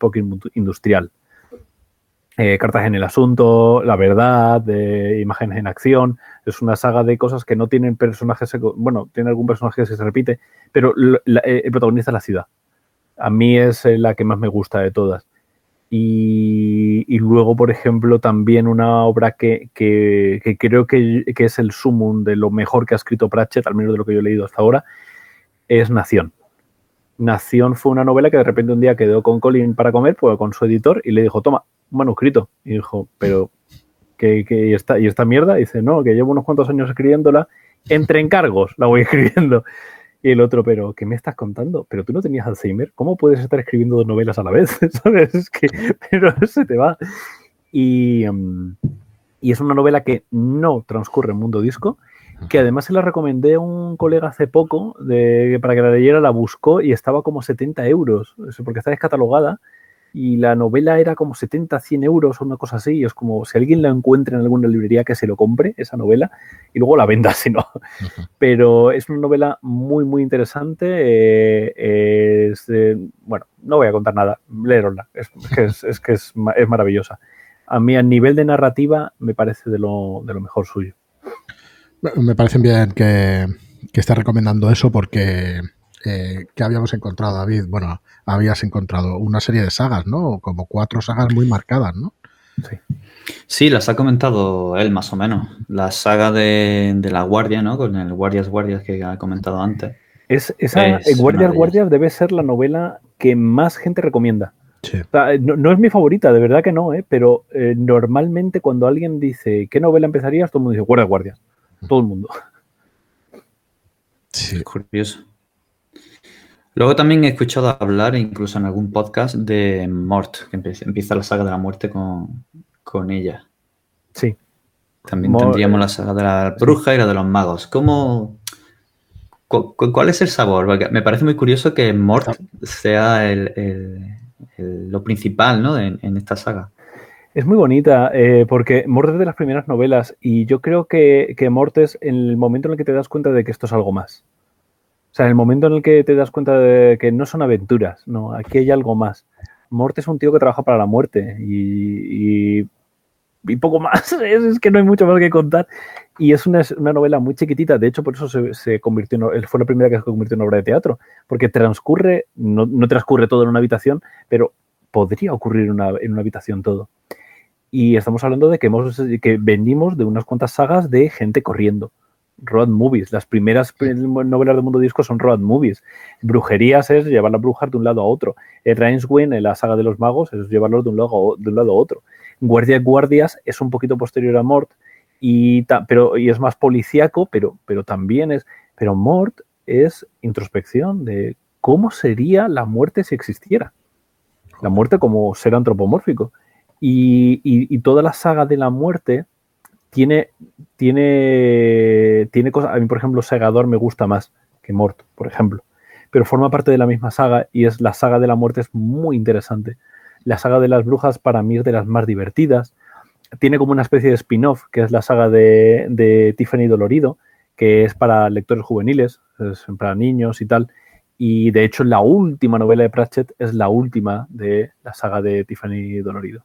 Industrial eh, cartas en el asunto, La verdad, imágenes en acción. Es una saga de cosas que no tienen personajes, bueno, tiene algún personaje que se repite, pero eh, el protagonista es la ciudad. A mí es eh, la que más me gusta de todas. Y, luego, por ejemplo, también una obra que, creo que, que, es el sumum de lo mejor que ha escrito Pratchett, al menos de lo que yo he leído hasta ahora, es Nación. Nación fue una novela que de repente un día quedó con Colin para comer, pues con su editor, y le dijo, toma, un manuscrito. Y dijo, pero, ¿qué, y, esta, ¿y esta mierda? dice, no, que llevo unos cuantos años escribiéndola, entre encargos la voy <laughs> escribiendo. Y el otro, pero, ¿qué me estás contando? Pero tú no tenías Alzheimer, ¿cómo puedes estar escribiendo dos novelas a la vez? <laughs> ¿Sabes? Es que, <laughs> pero se te va. Y, mm, y es una novela que no transcurre en mundo disco, que además se la recomendé a un colega hace poco de, para que la leyera, la buscó y estaba como 70 euros, porque está descatalogada y la novela era como 70, 100 euros o una cosa así. Y es como si alguien la encuentra en alguna librería que se lo compre, esa novela, y luego la venda <laughs> si no. Pero es una novela muy, muy interesante. Eh, es, bueno, no voy a contar nada, leerosla. Es, que, es, que es, maravillosa. A mí, a nivel de narrativa, me parece de lo, de lo mejor suyo. Me parece bien que, que esté recomendando eso porque eh, ¿qué habíamos encontrado, David? Bueno, habías encontrado una serie de sagas, ¿no? Como cuatro sagas muy marcadas, ¿no? Sí. Sí, las ha comentado él más o menos. La saga de, la Guardia, ¿no? Con el Guardias Guardias que ha comentado antes. Es, esa Guardias Guardias debe ser la novela que más gente recomienda. Sí. no, es mi favorita, de verdad que no, ¿eh? pero eh, normalmente cuando alguien dice ¿qué novela empezarías? Todo el mundo dice Guardias Guardias. Todo el mundo. Sí. Es curioso. Luego también he escuchado hablar, incluso en algún podcast, de Mort, que empieza la saga de la muerte con, ella. Sí. También tendríamos la saga de la bruja y la de los magos. ¿Cómo, ¿Cuál es el sabor? me parece muy curioso que Mort sea lo principal ¿no? en, esta saga. Es muy bonita eh, porque Mort es de las primeras novelas y yo creo que, que Mort es el momento en el que te das cuenta de que esto es algo más. Sea, el momento en el que te das cuenta de que no son aventuras, no, aquí hay algo más. Mort es un tío que trabaja para la muerte y, poco más, <laughs> es, que no hay mucho más que contar. Y es una, novela muy chiquitita, de hecho por eso se, convirtió fue la primera que se convirtió en obra de teatro, porque transcurre, no, transcurre todo en una habitación, pero podría ocurrir en una habitación todo. Y estamos hablando de que, hemos, que de unas cuantas sagas de gente corriendo road movies. Las primeras novelas del mundo disco son road movies. Brujerías es llevar las brujas de un lado a otro. Rainswind, en la saga de los magos, es llevarlos de un lado a, de un lado a otro. Guardia de Guardias es un poquito posterior a Mort, y, pero, y es más policíaco, pero, pero también es. Pero Mort es introspección de cómo sería la muerte si existiera. La muerte como ser antropomórfico. Y, toda la saga de la muerte tiene, tiene, tiene cosas. A mí, por ejemplo, Segador me gusta más que Mort, por ejemplo. Pero forma parte de la misma saga y es la saga de la muerte es muy interesante. La saga de las brujas para mí es de las más divertidas. Tiene como una especie de spin-off, que es la saga de, Tiffany Dolorido, que es para lectores juveniles, es para niños y tal. Y de hecho, la última novela de Pratchett es la última de la saga de Tiffany Dolorido.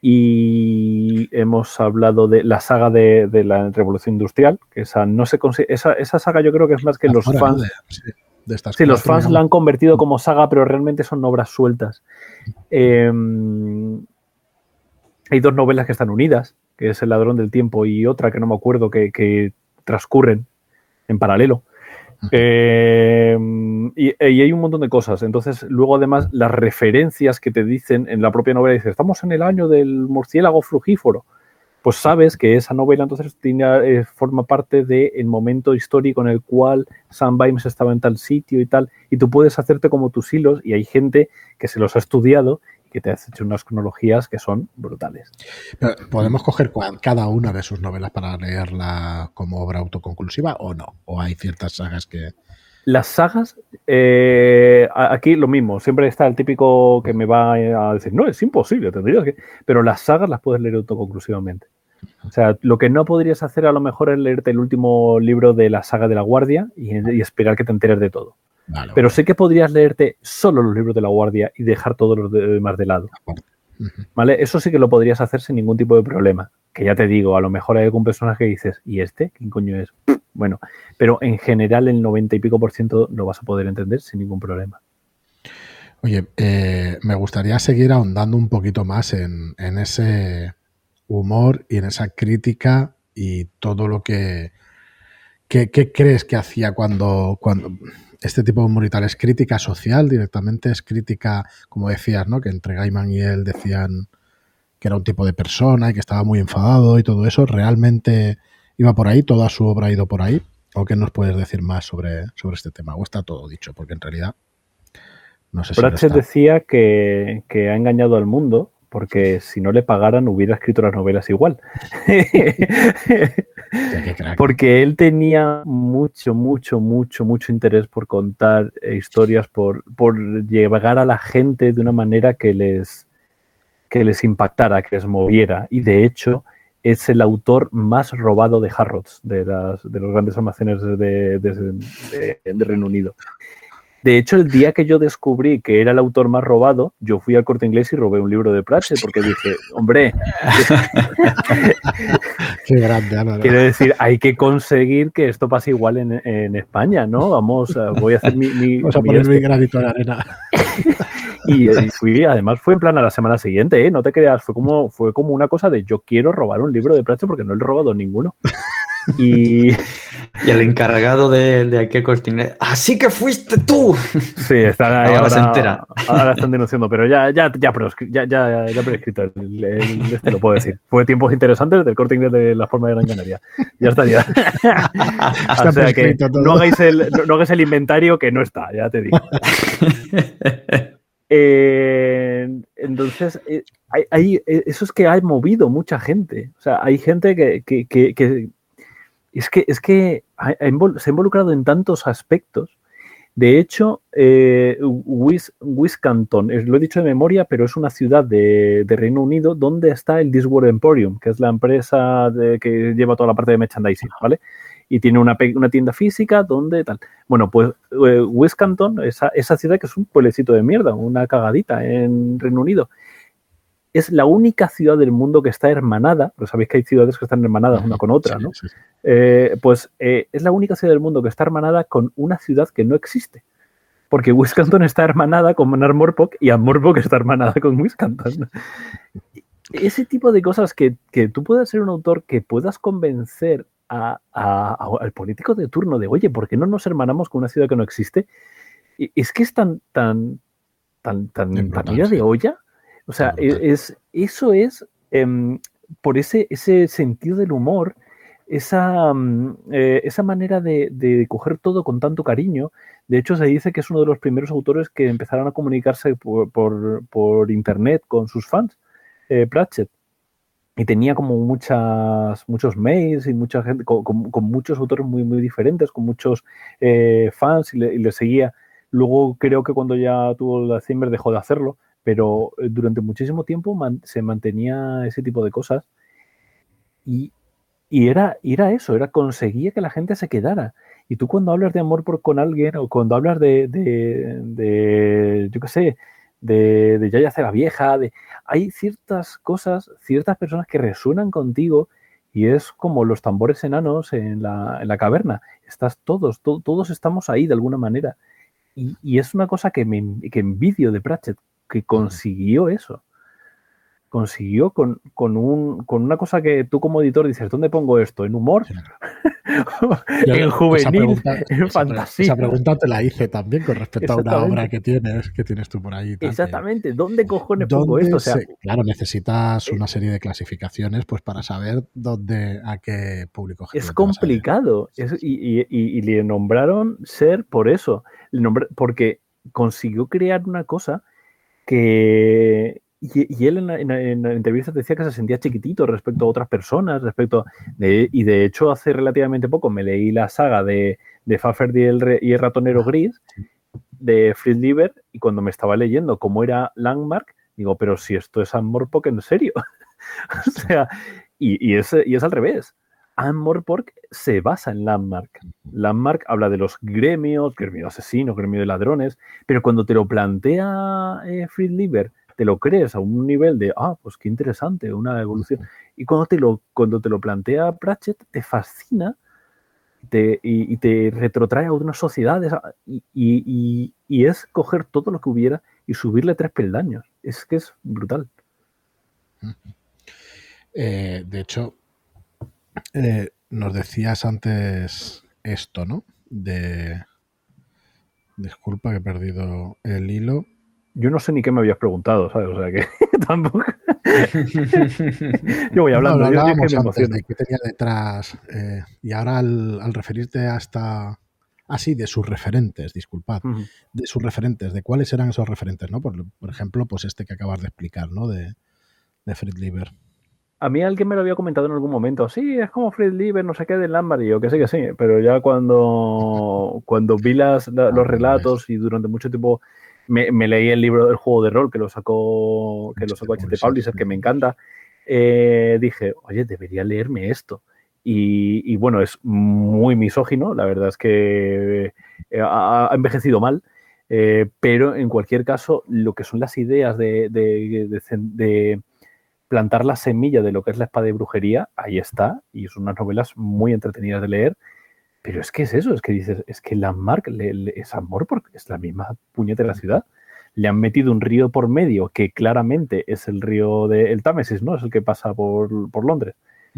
Y hemos hablado de la saga de, la Revolución Industrial, que esa no se esa, esa saga yo creo que es más que los fans. De, sí, los fans la han convertido como saga, pero realmente son obras sueltas. Em, hay dos novelas que están unidas, que es El ladrón del tiempo y otra que no me acuerdo, que transcurren en paralelo. Eh, y, hay un montón de cosas. Entonces, luego además, las referencias que te dicen en la propia novela, dice, estamos en el año del murciélago frugíforo. Pues sabes que esa novela entonces tiene, eh, forma parte del momento histórico en el cual Sam Bimes estaba en tal sitio y tal, y tú puedes hacerte como tus hilos, y hay gente que se los ha estudiado que te has hecho unas cronologías que son brutales. ¿Podemos coger cada una de sus novelas para leerla como obra autoconclusiva o no? ¿O hay ciertas sagas que...? Las sagas, eh, aquí lo mismo, siempre está el típico que me va a decir, no, es imposible, tendrías que... Pero las sagas las puedes leer autoconclusivamente. O sea, lo que no podrías hacer a lo mejor es leerte el último libro de la saga de la Guardia y, y esperar que te enteres de todo. Pero sé que podrías leerte solo los libros de la guardia y dejar todos los demás de lado. ¿Vale? Eso sí que lo podrías hacer sin ningún tipo de problema. Que ya te digo, a lo mejor hay algún personaje que dices, ¿y este? ¿Quién coño es? <laughs> Bueno, pero en general el 90 y pico por ciento lo vas a poder entender sin ningún problema. Oye, eh, me gustaría seguir ahondando un poquito más en, ese humor y en esa crítica y todo lo que... ¿Qué, crees que hacía cuando, cuando este tipo de humor y tal es crítica social directamente, es crítica, como decías, ¿no? Que entre Gaiman y él decían que era un tipo de persona y que estaba muy enfadado y todo eso. ¿Realmente iba por ahí? ¿Toda su obra ha ido por ahí? ¿O qué nos puedes decir más sobre, sobre este tema? ¿O está todo dicho? Porque en realidad no sé si decía que, que ha engañado al mundo porque si no le pagaran hubiera escrito las novelas igual. porque él tenía mucho, mucho, mucho, mucho interés por contar eh, historias, por, por llegar a la gente de una manera que les, que les impactara, que les moviera. Y de hecho es el autor más robado de Harrods, de, las, de los grandes almacenes de, de Reino Unido. De hecho, el día que yo descubrí que era el autor más robado, yo fui al corte inglés y robé un libro de Pratchett porque dije, hombre, <laughs> qué grande. <laughs> Quiero decir, hay que conseguir que esto pase igual en, España, ¿no? Vamos, voy a hacer mi. Vamos a poner mi este granito de arena. <laughs> y, fui, además fue en plan a la semana siguiente, ¿eh? No te creas, fue como, fue como una cosa de yo quiero robar un libro de Pratchett porque no le he robado ninguno. Y, y el encargado de, de aquel corte ¡así que fuiste tú! Sí, están ahí ahora, se entera. Ahora están denunciando, pero ya, ya, ya, ya, ya, ya prescrito, el, este lo puedo decir. Fue tiempos interesantes del corte inglés de la forma de Gran Canaria. Ya estaría. o sea que no hagáis, el, no, hagáis el inventario que no está, ya te digo. <laughs> Eh, entonces, eh, hay, eh, eso es que ha movido mucha gente. O sea, hay gente que, que, que es que, es que se ha involucrado en tantos aspectos. De hecho, eh, Wisconsin, lo he dicho de memoria, pero es una ciudad de, Reino Unido donde está el Discworld Emporium, que es la empresa que lleva toda la parte de merchandising, ¿vale? Y tiene una, tienda física donde tal. Bueno, pues eh, esa, esa ciudad que es un pueblecito de mierda, una cagadita en Reino Unido, es la única ciudad del mundo que está hermanada, pero sabéis que hay ciudades que están hermanadas una con otra, ¿no? Eh, pues eh, es la única ciudad del mundo que está hermanada con una ciudad que no existe. Porque Wisconsin está hermanada con Armorpok y Armorpok está hermanada con Wisconsin. <laughs> Ese tipo de cosas que, tú puedas ser un autor que puedas convencer al político de turno de, oye, ¿por qué no nos hermanamos con una ciudad que no existe? es que es tan, tan, tan, tan, tan de olla o sea, es, eso es em, por ese, ese sentido del humor, esa, mm, eh, esa manera de, coger todo con tanto cariño. De hecho, se dice que es uno de los primeros autores que empezaron a comunicarse por, internet con sus fans, eh, Pratchett. Y tenía como muchas, muchos mails y mucha gente, con, muchos autores muy, muy diferentes, con muchos eh, fans y le, seguía. Luego creo que cuando ya tuvo la Zimmer dejó de hacerlo, pero durante muchísimo tiempo se mantenía ese tipo de cosas. Y, y era, era eso, era conseguía que la gente se quedara. Y tú cuando hablas de amor por, con alguien o cuando hablas de, de, yo qué sé, de, de Yaya la vieja, de, hay ciertas cosas, ciertas personas que resuenan contigo y es como los tambores enanos en la, en la caverna. Estás todos, todos estamos ahí de alguna manera. Y, y es una cosa que, me, que envidio de Pratchett, que consiguió eso consiguió con, con, un, con una cosa que tú como editor dices, ¿dónde pongo esto? ¿En humor? <laughs> ¿En juvenil? ¿En fantasía? Esa pregunta te la hice también con respecto a una obra que tienes, que tienes tú por ahí. Exactamente. ¿Dónde cojones pongo esto? claro, necesitas una serie de clasificaciones pues para saber dónde, a qué público Es complicado. y, y, le nombraron ser por eso. Porque consiguió crear una cosa que, y, él en, en, entrevistas decía que se sentía chiquitito respecto a otras personas, respecto de, y de hecho hace relativamente poco me leí la saga de, de y el, y el ratonero gris de Fritz Lieber y cuando me estaba leyendo cómo era Landmark, digo, pero si esto es Amor Pork en serio. <laughs> o sea, y, y, es, y es al revés. Amor Pork se basa en Landmark. Landmark habla de los gremios, gremio de asesinos, gremio de ladrones, pero cuando te lo plantea eh, Lieber te lo crees a un nivel de, ah, pues qué interesante, una evolución. Y cuando te lo, cuando te lo plantea Pratchett, te fascina y, te retrotrae a unas sociedades y, es coger todo lo que hubiera y subirle tres peldaños. Es que es brutal. Eh, de hecho, eh, nos decías antes esto, ¿no? De... Disculpa que he perdido el hilo yo no sé ni qué me habías preguntado, ¿sabes? O sea que <laughs> tampoco. yo voy hablando. No, hablábamos antes de qué tenía detrás. Eh, y ahora al, referirte hasta. Ah, sí, de sus referentes, disculpad. De sus referentes, de cuáles eran esos referentes, ¿no? Por, ejemplo, pues este que acabas de explicar, ¿no? De, de Fred Lieber. A mí alguien me lo había comentado en algún momento. Sí, es como Fred Lieber, no sé qué, de Lambert. Y yo que sí, que sí. Pero ya cuando, cuando vi las, los ah, relatos y durante mucho tiempo me, leí el libro del juego de rol que lo sacó, que lo sacó HT Publisher, que me encanta. Eh, dije, oye, debería leerme esto. Y, bueno, es muy misógino, la verdad es que eh, ha, envejecido mal, eh, pero en cualquier caso, lo que son las ideas de, de, plantar la semilla de lo que es la espada de brujería, ahí está, y son unas novelas muy entretenidas de leer. Pero es que es eso, es que dices, es que Landmark es amor porque es la misma puñete de la ciudad. Le han metido un río por medio que claramente es el río del Támesis, ¿no? Es el que pasa por, Londres.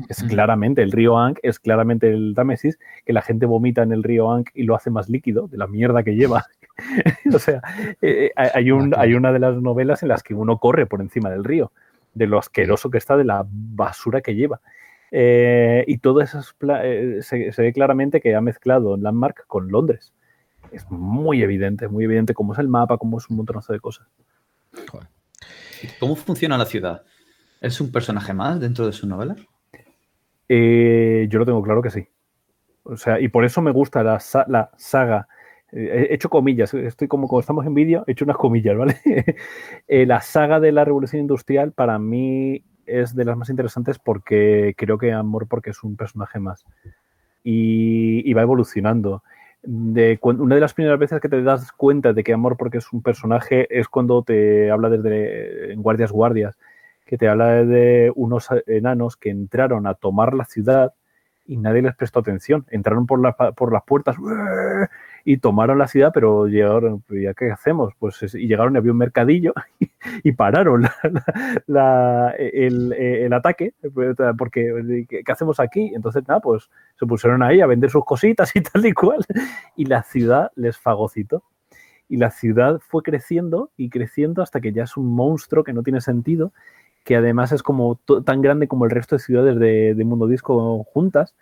Es claramente, el río Ankh es claramente el Támesis, que la gente vomita en el río Ankh y lo hace más líquido de la mierda que lleva. <laughs> o sea, eh, eh, hay, un, hay una de las novelas en las que uno corre por encima del río, de lo asqueroso que está, de la basura que lleva. Eh, y todo eso eh, se, ve claramente que ha mezclado Landmark con Londres. Es muy evidente, muy evidente cómo es el mapa, cómo es un montonazo de cosas. ¿Cómo funciona la ciudad? ¿Es un personaje más dentro de su novela? Eh, yo lo tengo claro que sí. O sea, y por eso me gusta la, la saga. He hecho comillas, estoy como cuando estamos en vídeo, he hecho unas comillas, ¿vale? <laughs> la saga de la revolución industrial para mí es de las más interesantes porque creo que Amor porque es un personaje más y, va evolucionando. De, una de las primeras veces que te das cuenta de que Amor porque es un personaje es cuando te habla desde en Guardias Guardias, que te habla de unos enanos que entraron a tomar la ciudad y nadie les prestó atención. Entraron por, por las puertas y tomaron la ciudad, pero llegaron, ¿ya qué hacemos? Pues y llegaron había un mercadillo <laughs> y, pararon el, ataque, porque ¿qué hacemos aquí? Entonces, nada, pues se pusieron ahí a vender sus cositas <laughs> y tal y cual, y la ciudad les fagocitó. Y la ciudad fue creciendo y creciendo hasta que ya es un monstruo que no tiene sentido que además es como tan grande como el resto de ciudades de, Mundo Disco juntas.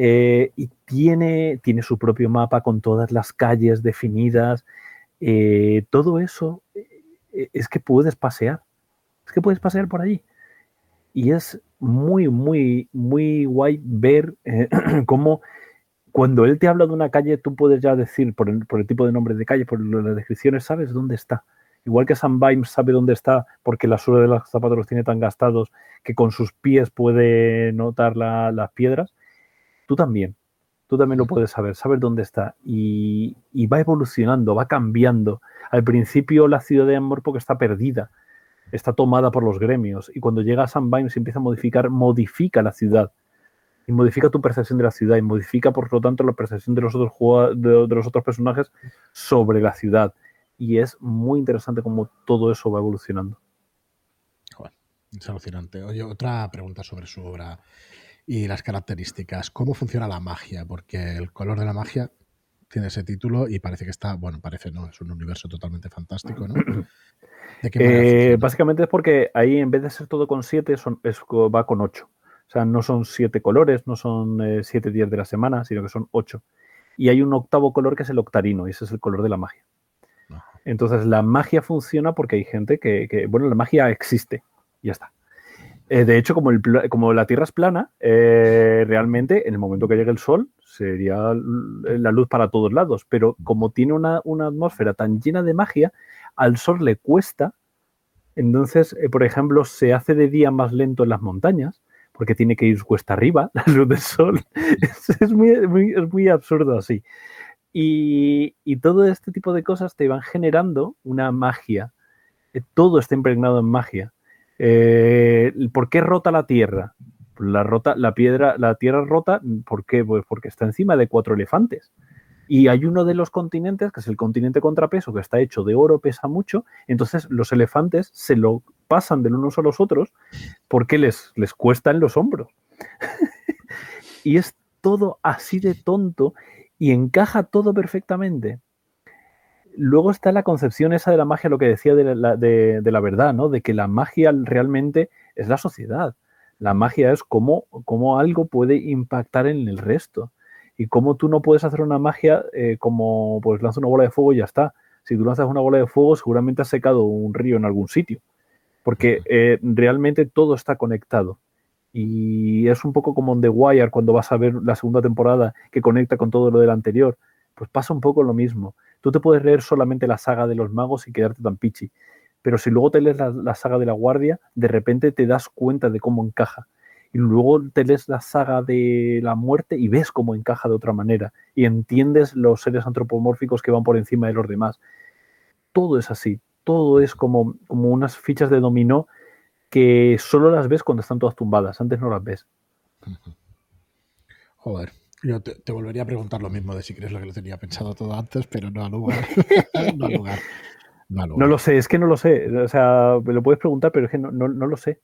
Eh, y tiene, tiene su propio mapa con todas las calles definidas. Eh, todo eso eh, es que puedes pasear. Es que puedes pasear por allí. Y es muy, muy, muy guay ver <clears throat> cómo cuando él te habla de una calle, tú puedes ya decir, por el, tipo de nombre de calle, por las descripciones, sabes dónde está. Igual que Sam Bimes sabe dónde está porque la suela de los zapatos los tiene tan gastados que con sus pies puede notar las piedras, tú también. Tú también lo puedes saber, saber dónde está. Y, va evolucionando, va cambiando. Al principio la ciudad de porque está perdida, está tomada por los gremios. Y cuando llega Sam Bimes y empieza a modificar, modifica la ciudad. Y modifica tu percepción de la ciudad y modifica, por lo tanto, la percepción de los otros, de los otros personajes sobre la ciudad y es muy interesante cómo todo eso va evolucionando. es alucinante. Oye, otra pregunta sobre su obra y las características. ¿Cómo funciona la magia? Porque el color de la magia tiene ese título y parece que está, bueno, parece no, es un universo totalmente fantástico, ¿no? <clears throat> Eh, básicamente es porque ahí en vez de ser todo con siete, son, va con ocho. O sea, no son siete colores, no son eh, siete días de la semana, sino que son ocho. Y hay un octavo color que es el octarino, y ese es el color de la magia. Entonces la magia funciona porque hay gente que, bueno, la magia existe, ya está. Eh, de hecho, como, el, como, la Tierra es plana, eh, realmente en el momento que llegue el Sol sería la luz para todos lados, pero como tiene una, atmósfera tan llena de magia, al Sol le cuesta, entonces, eh, por ejemplo, se hace de día más lento en las montañas, porque tiene que ir cuesta arriba <laughs> la luz del Sol. es, muy, es muy absurdo así. Y, todo este tipo de cosas te van generando una magia. Eh, todo está impregnado en magia. Eh, ¿Por qué rota la Tierra? La, rota, la, piedra, la Tierra rota, ¿por qué? Pues porque está encima de cuatro elefantes. Y hay uno de los continentes, que es el continente contrapeso, que está hecho de oro, pesa mucho. Entonces los elefantes se lo pasan de unos a los otros porque les, les cuesta en los hombros. <laughs> y es todo así de tonto y encaja todo perfectamente. Luego está la concepción esa de la magia, lo que decía de la, de, la verdad, ¿no? De que la magia realmente es la sociedad. La magia es cómo, cómo algo puede impactar en el resto. Y cómo tú no puedes hacer una magia eh, como, pues lanza una bola de fuego y ya está. Si tú lanzas una bola de fuego, seguramente has secado un río en algún sitio. Porque eh, realmente todo está conectado. Y es un poco como en The Wire cuando vas a ver la segunda temporada que conecta con todo lo del anterior. Pues pasa un poco lo mismo. Tú te puedes leer solamente la saga de los magos y quedarte tan pichi. Pero si luego te lees la, saga de la guardia, de repente te das cuenta de cómo encaja. Y luego te lees la saga de la muerte y ves cómo encaja de otra manera. Y entiendes los seres antropomórficos que van por encima de los demás. Todo es así. Todo es como, como unas fichas de dominó que solo las ves cuando están todas tumbadas, antes no las ves. Joder, yo te, volvería a preguntar lo mismo de si crees lo que lo tenía pensado todo antes, pero no al lugar. <laughs> <laughs> no lugar. No, lo sé, es que no lo sé. O sea, me lo puedes preguntar, pero es que no, lo sé.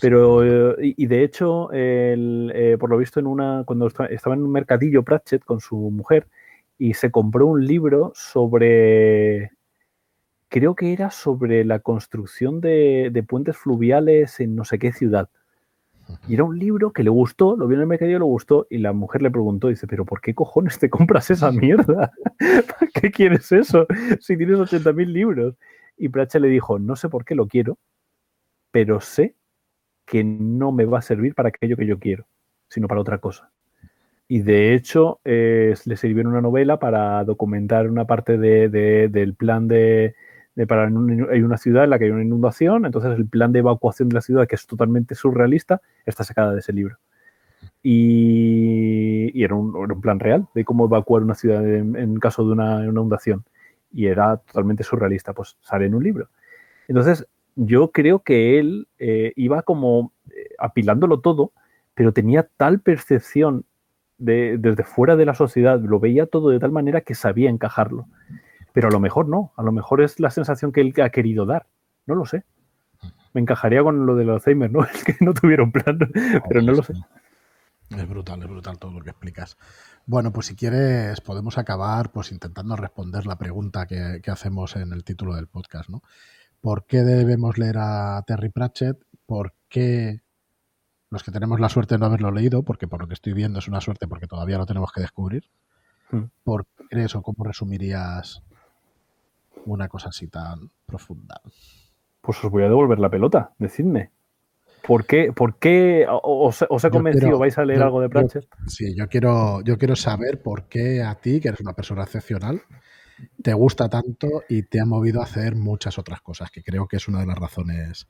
pero, eh, y, de hecho, eh, por lo visto, en una cuando estaba en un mercadillo Pratchett con su mujer y se compró un libro sobre creo que era sobre la construcción de, puentes fluviales en no sé qué ciudad. Y era un libro que le gustó, lo vio en el mercadillo, le gustó, y la mujer le preguntó, dice, pero ¿por qué cojones te compras esa mierda? <laughs> ¿Para qué quieres eso si tienes 80.000 libros? Y Prache le dijo, no sé por qué lo quiero, pero sé que no me va a servir para aquello que yo quiero, sino para otra cosa. Y de hecho, le sirvió en una novela para documentar una parte del plan de, para hay una ciudad en la que hay una inundación, entonces el plan de evacuación de la ciudad, que es totalmente surrealista, está sacada de ese libro. Y, era, un, plan real de cómo evacuar una ciudad en, caso de una inundación. Y era totalmente surrealista, pues sale en un libro. Entonces, yo creo que él eh, iba como eh, apilándolo todo, pero tenía tal percepción de, desde fuera de la sociedad, lo veía todo de tal manera que sabía encajarlo pero a lo mejor no, a lo mejor es la sensación que él ha querido dar, no lo sé. Me encajaría con lo del Alzheimer, ¿no? <laughs> Es que no tuvieron plan, pero no lo sé. Es brutal, es brutal todo lo que explicas. Bueno, pues si quieres podemos acabar pues intentando responder la pregunta que, hacemos en el título del podcast, ¿no? ¿Por qué debemos leer a Terry Pratchett? por qué los que tenemos la suerte de no haberlo leído, porque por lo que estoy viendo es una suerte porque todavía lo tenemos que descubrir, Hmm. ¿por qué crees o cómo resumirías una cosa así tan profunda? Pues os voy a devolver la pelota, decidme. ¿Por qué, por qué os, os he convencido? quiero- ¿Vais a leer yo- algo de yo- Pratchett? Sí, yo quiero, yo quiero saber por qué a ti, que eres una persona excepcional, te gusta tanto y te ha movido a hacer muchas otras cosas, que creo que es una de las razones.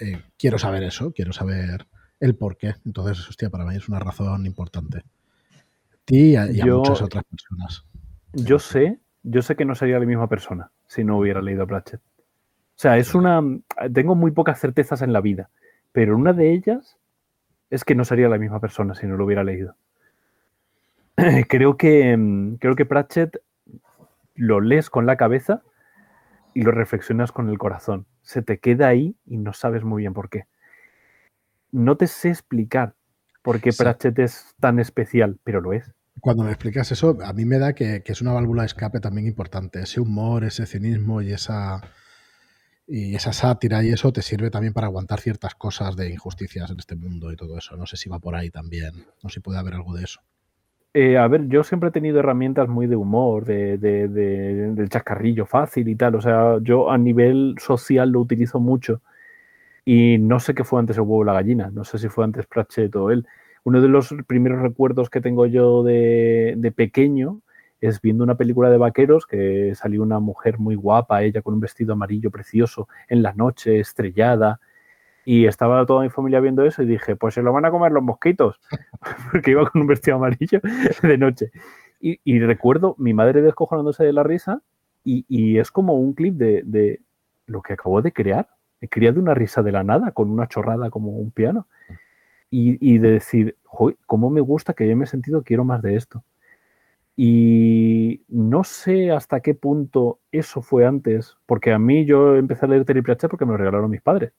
Eh, quiero saber eso, quiero saber el por qué. Entonces, hostia, para mí es una razón importante. A ti y a, y a Yo- muchas otras personas. Yo sé, yo sé que no sería la misma persona si no hubiera leído a Pratchett. O sea, es una. Tengo muy pocas certezas en la vida, pero una de ellas es que no sería la misma persona si no lo hubiera leído. <clears throat> creo que mm, creo que Pratchett lo lees con la cabeza y lo reflexionas con el corazón. Se te queda ahí y no sabes muy bien por qué. No te sé explicar por qué Sí. Pratchett es tan especial, pero lo es. Cuando me explicas eso, a mí me da que, es una válvula de escape también importante. Ese humor, ese cinismo y esa, y esa sátira y eso te sirve también para aguantar ciertas cosas de injusticias en este mundo y todo eso. No sé si va por ahí también. No sé si puede haber algo de eso. Eh, a ver, yo siempre he tenido herramientas muy de humor, de- del chascarrillo fácil y tal. O sea, yo a nivel social lo utilizo mucho. Y no sé qué fue antes el huevo o la gallina. No sé si fue antes Pratchett o él. Uno de los primeros recuerdos que tengo yo de, de pequeño es viendo una película de vaqueros que salió una mujer muy guapa, ella con un vestido amarillo precioso, en la noche, estrellada. Y estaba toda mi familia viendo eso y dije, pues se lo van a comer los mosquitos, <laughs> porque iba con un vestido amarillo <laughs> de noche. Y, recuerdo mi madre descojonándose de la risa y, y es como un clip de, de lo que acabo de crear. He creado una risa de la nada con una chorrada como un piano. Y, de decir, "Joder, cómo me gusta que yo me he sentido, quiero más de esto. Y no sé hasta qué punto eso fue antes, porque a mí yo empecé a leer Terry Pratchett porque me lo regalaron mis padres.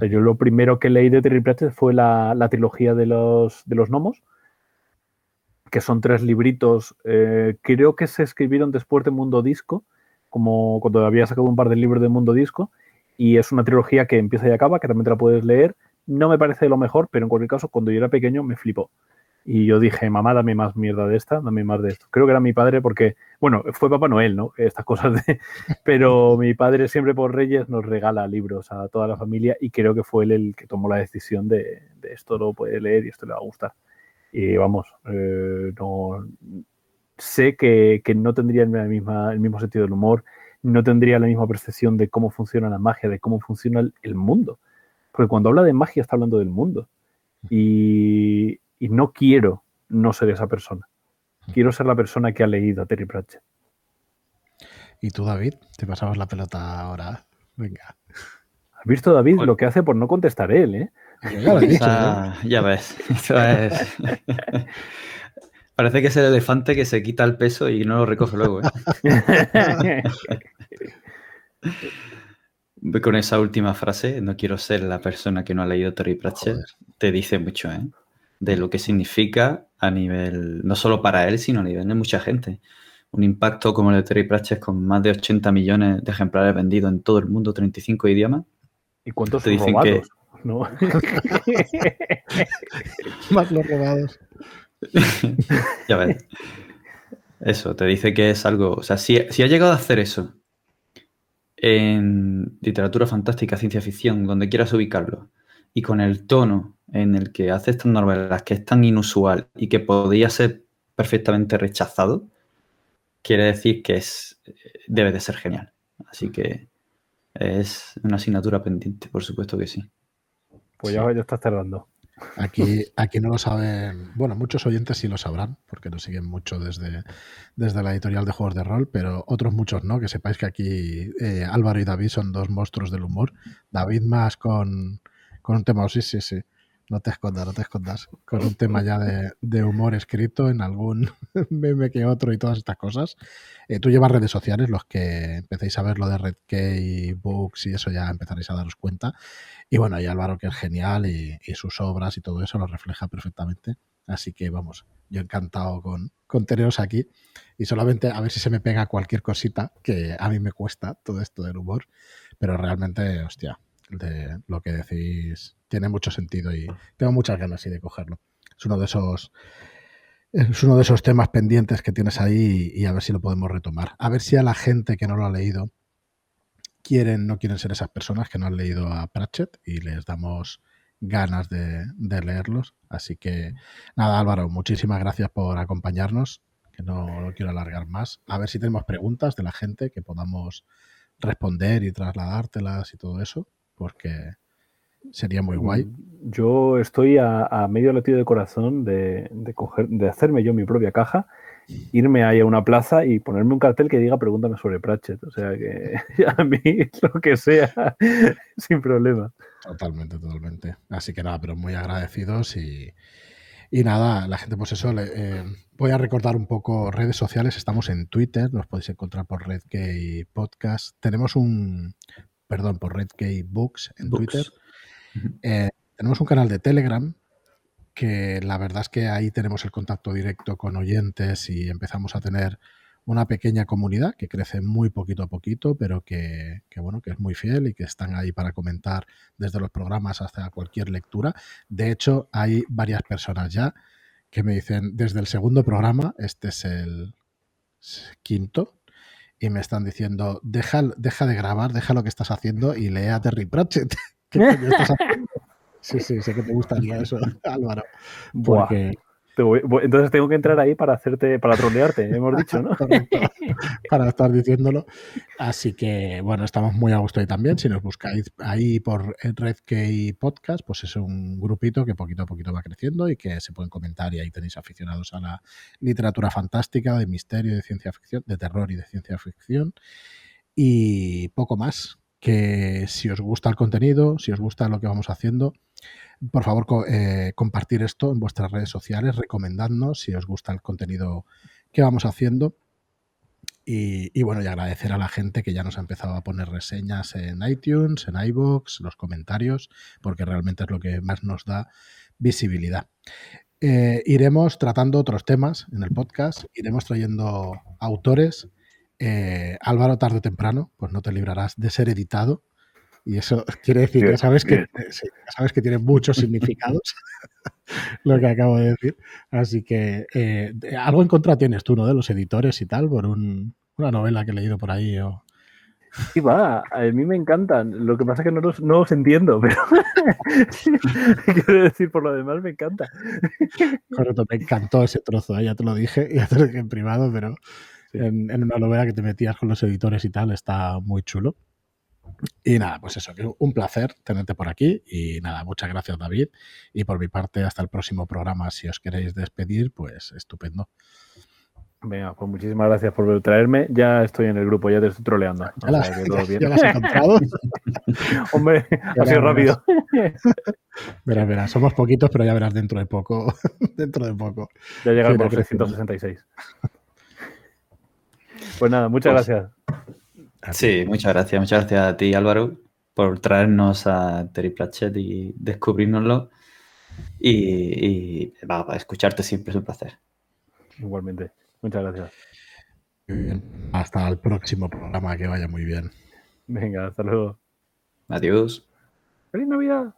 O yo lo primero que leí de Terry Pratchett fue la, la trilogía de los, de los gnomos, que son tres libritos, eh, creo que se escribieron después de Mundo Disco, como cuando había sacado un par de libros de Mundo Disco, y es una trilogía que empieza y acaba, que también la puedes leer. No me parece lo mejor, pero en cualquier caso, cuando yo era pequeño me flipó. Y yo dije, mamá, dame más mierda de esta, dame más de esto. Creo que era mi padre porque, bueno, fue Papá Noel, ¿no? Estas cosas de... <laughs> Pero mi padre siempre por Reyes nos regala libros a toda la familia y creo que fue él el que tomó la decisión de, de esto lo puede leer y esto le va a gustar. Y vamos, eh, no sé que, que no tendría la misma, el mismo sentido del humor, no tendría la misma percepción de cómo funciona la magia, de cómo funciona el, el mundo. Porque cuando habla de magia está hablando del mundo. Y, y no quiero no ser esa persona. Quiero ser la persona que ha leído a Terry Pratchett. Y tú, David, te pasabas la pelota ahora. Venga. ¿Has visto, David, lo que hace por no contestar él? ¿eh? Ya lo he dicho, ¿no? Esa- ya ves. Es- Parece que es el elefante que se quita el peso y no lo recoge luego. ¿eh? <laughs> Con esa última frase, no quiero ser la persona que no ha leído Terry Pratchett, Joder. te dice mucho, ¿eh? De lo que significa a nivel, no solo para él, sino a nivel de mucha gente. Un impacto como el de Terry Pratchett con más de 80 millones de ejemplares vendidos en todo el mundo, 35 idiomas. ¿Y cuántos Te dicen robados? ¿no? <laughs> Más los robados. <laughs> ya ves. Eso, te dice que es algo. O sea, si, si ha llegado a hacer eso en literatura fantástica, ciencia ficción, donde quieras ubicarlo, y con el tono en el que hace estas novelas, que es tan inusual y que podría ser perfectamente rechazado, quiere decir que es debe de ser genial. Así que es una asignatura pendiente, por supuesto que sí. Pues ya, ya estás tardando. Aquí, aquí no lo saben. Bueno, muchos oyentes sí lo sabrán, porque nos siguen mucho desde, desde la editorial de juegos de rol, pero otros muchos no. Que sepáis que aquí eh, Álvaro y David son dos monstruos del humor. David más con, con un tema, sí, sí, sí. No te escondas, no te escondas. Con un tema ya de, humor escrito en algún <laughs> meme que otro y todas estas cosas. Eh, tú llevas redes sociales, los que empecéis a ver lo de Redkey, Books y eso ya empezaréis a daros cuenta. Y bueno, y Álvaro que es genial y, y sus obras y todo eso lo refleja perfectamente. Así que vamos, yo encantado con, con teneros aquí y solamente a ver si se me pega cualquier cosita que a mí me cuesta todo esto del humor, pero realmente, hostia, de lo que decís tiene mucho sentido y tengo muchas ganas de cogerlo. Es uno de esos es uno de esos temas pendientes que tienes ahí y a ver si lo podemos retomar. A ver si a la gente que no lo ha leído quieren, no quieren ser esas personas que no han leído a Pratchett y les damos ganas de, leerlos. Así que nada, Álvaro, muchísimas gracias por acompañarnos, que no lo quiero alargar más. A ver si tenemos preguntas de la gente que podamos responder y trasladártelas y todo eso, porque sería muy guay. Yo estoy a, medio latido de corazón de, de, coger, de hacerme yo mi propia caja irme ahí a una plaza y ponerme un cartel que diga pregúntame sobre Pratchett. O sea que <laughs> a mí <laughs> lo que sea, <laughs> sin problema. Totalmente, totalmente. Así que nada, pero muy agradecidos y, y nada, la gente, pues eso, eh, voy a recordar un poco redes sociales. Estamos en Twitter, nos podéis encontrar por Redkey Podcast. Tenemos un, perdón, por Redkey Books en Twitter. Eh, tenemos un canal de Telegram que la verdad es que ahí tenemos el contacto directo con oyentes y empezamos a tener una pequeña comunidad que crece muy poquito a poquito, pero que, bueno, que es muy fiel y que están ahí para comentar desde los programas hasta cualquier lectura. De hecho, hay varias personas ya que me dicen, desde el segundo programa, este es el quinto, y me están diciendo, deja, deja de grabar, deja lo que estás haciendo y lee a Terry Pratchett. <laughs> ¿Qué estás haciendo? <laughs> Sí, sí, sé que te gustaría eso, <laughs> Álvaro. Porque... entonces tengo que entrar ahí para hacerte, para trolearte, hemos dicho, ¿no? <laughs> para estar diciéndolo. Así que, bueno, estamos muy a gusto ahí también. Si nos buscáis ahí por RedKey Podcast, pues es un grupito que poquito a poquito va creciendo y que se pueden comentar y ahí tenéis aficionados a la literatura fantástica, de misterio, de ciencia ficción, de terror y de ciencia ficción. Y poco más, que si os gusta el contenido, si os gusta lo que vamos haciendo, por favor, eh, compartir esto en vuestras redes sociales, recomendadnos si os gusta el contenido que vamos haciendo. Y, bueno, y agradecer a la gente que ya nos ha empezado a poner reseñas en iTunes, en iBox, los comentarios, porque realmente es lo que más nos da visibilidad. Eh, iremos tratando otros temas en el podcast, iremos trayendo autores. Eh, Álvaro, tarde o temprano, pues no te librarás de ser editado y eso <laughs> quiere decir que sabes que, sabes que tiene muchos significados <laughs> lo que acabo de decir. Así que eh, algo en contra tienes tú, ¿no? De los editores y tal, por una novela que he leído por ahí. O... Sí, va, a mí me encantan. Lo que pasa es que no los, no entiendo, pero <laughs> quiero decir, por lo demás me encanta. Correcto, me encantó ese trozo, ¿eh? ya te lo dije, ya te lo dije en privado, pero en, en una novela que te metías con los editores y tal, está muy chulo. Y nada, pues eso, un placer tenerte por aquí. Y nada, muchas gracias, David. Y por mi parte, hasta el próximo programa. Si os queréis despedir, pues estupendo. Venga, pues muchísimas gracias por traerme. Ya estoy en el grupo, ya te estoy troleando. ¿Ya, las, has encontrado? <laughs> Hombre, ha sido rápido. Verás, verás, somos poquitos, pero ya verás dentro de poco. <laughs> dentro de poco. Ya llega el 366. Pues nada, muchas pues gracias. Sí, muchas gracias. Muchas gracias a ti, Álvaro, por traernos a Terry Pratchett y descubrirnoslo. Y, y va, escucharte siempre es un placer. Igualmente. Muchas gracias. Hasta el próximo programa, que vaya muy bien. Venga, hasta luego. Adiós. ¡Feliz Navidad!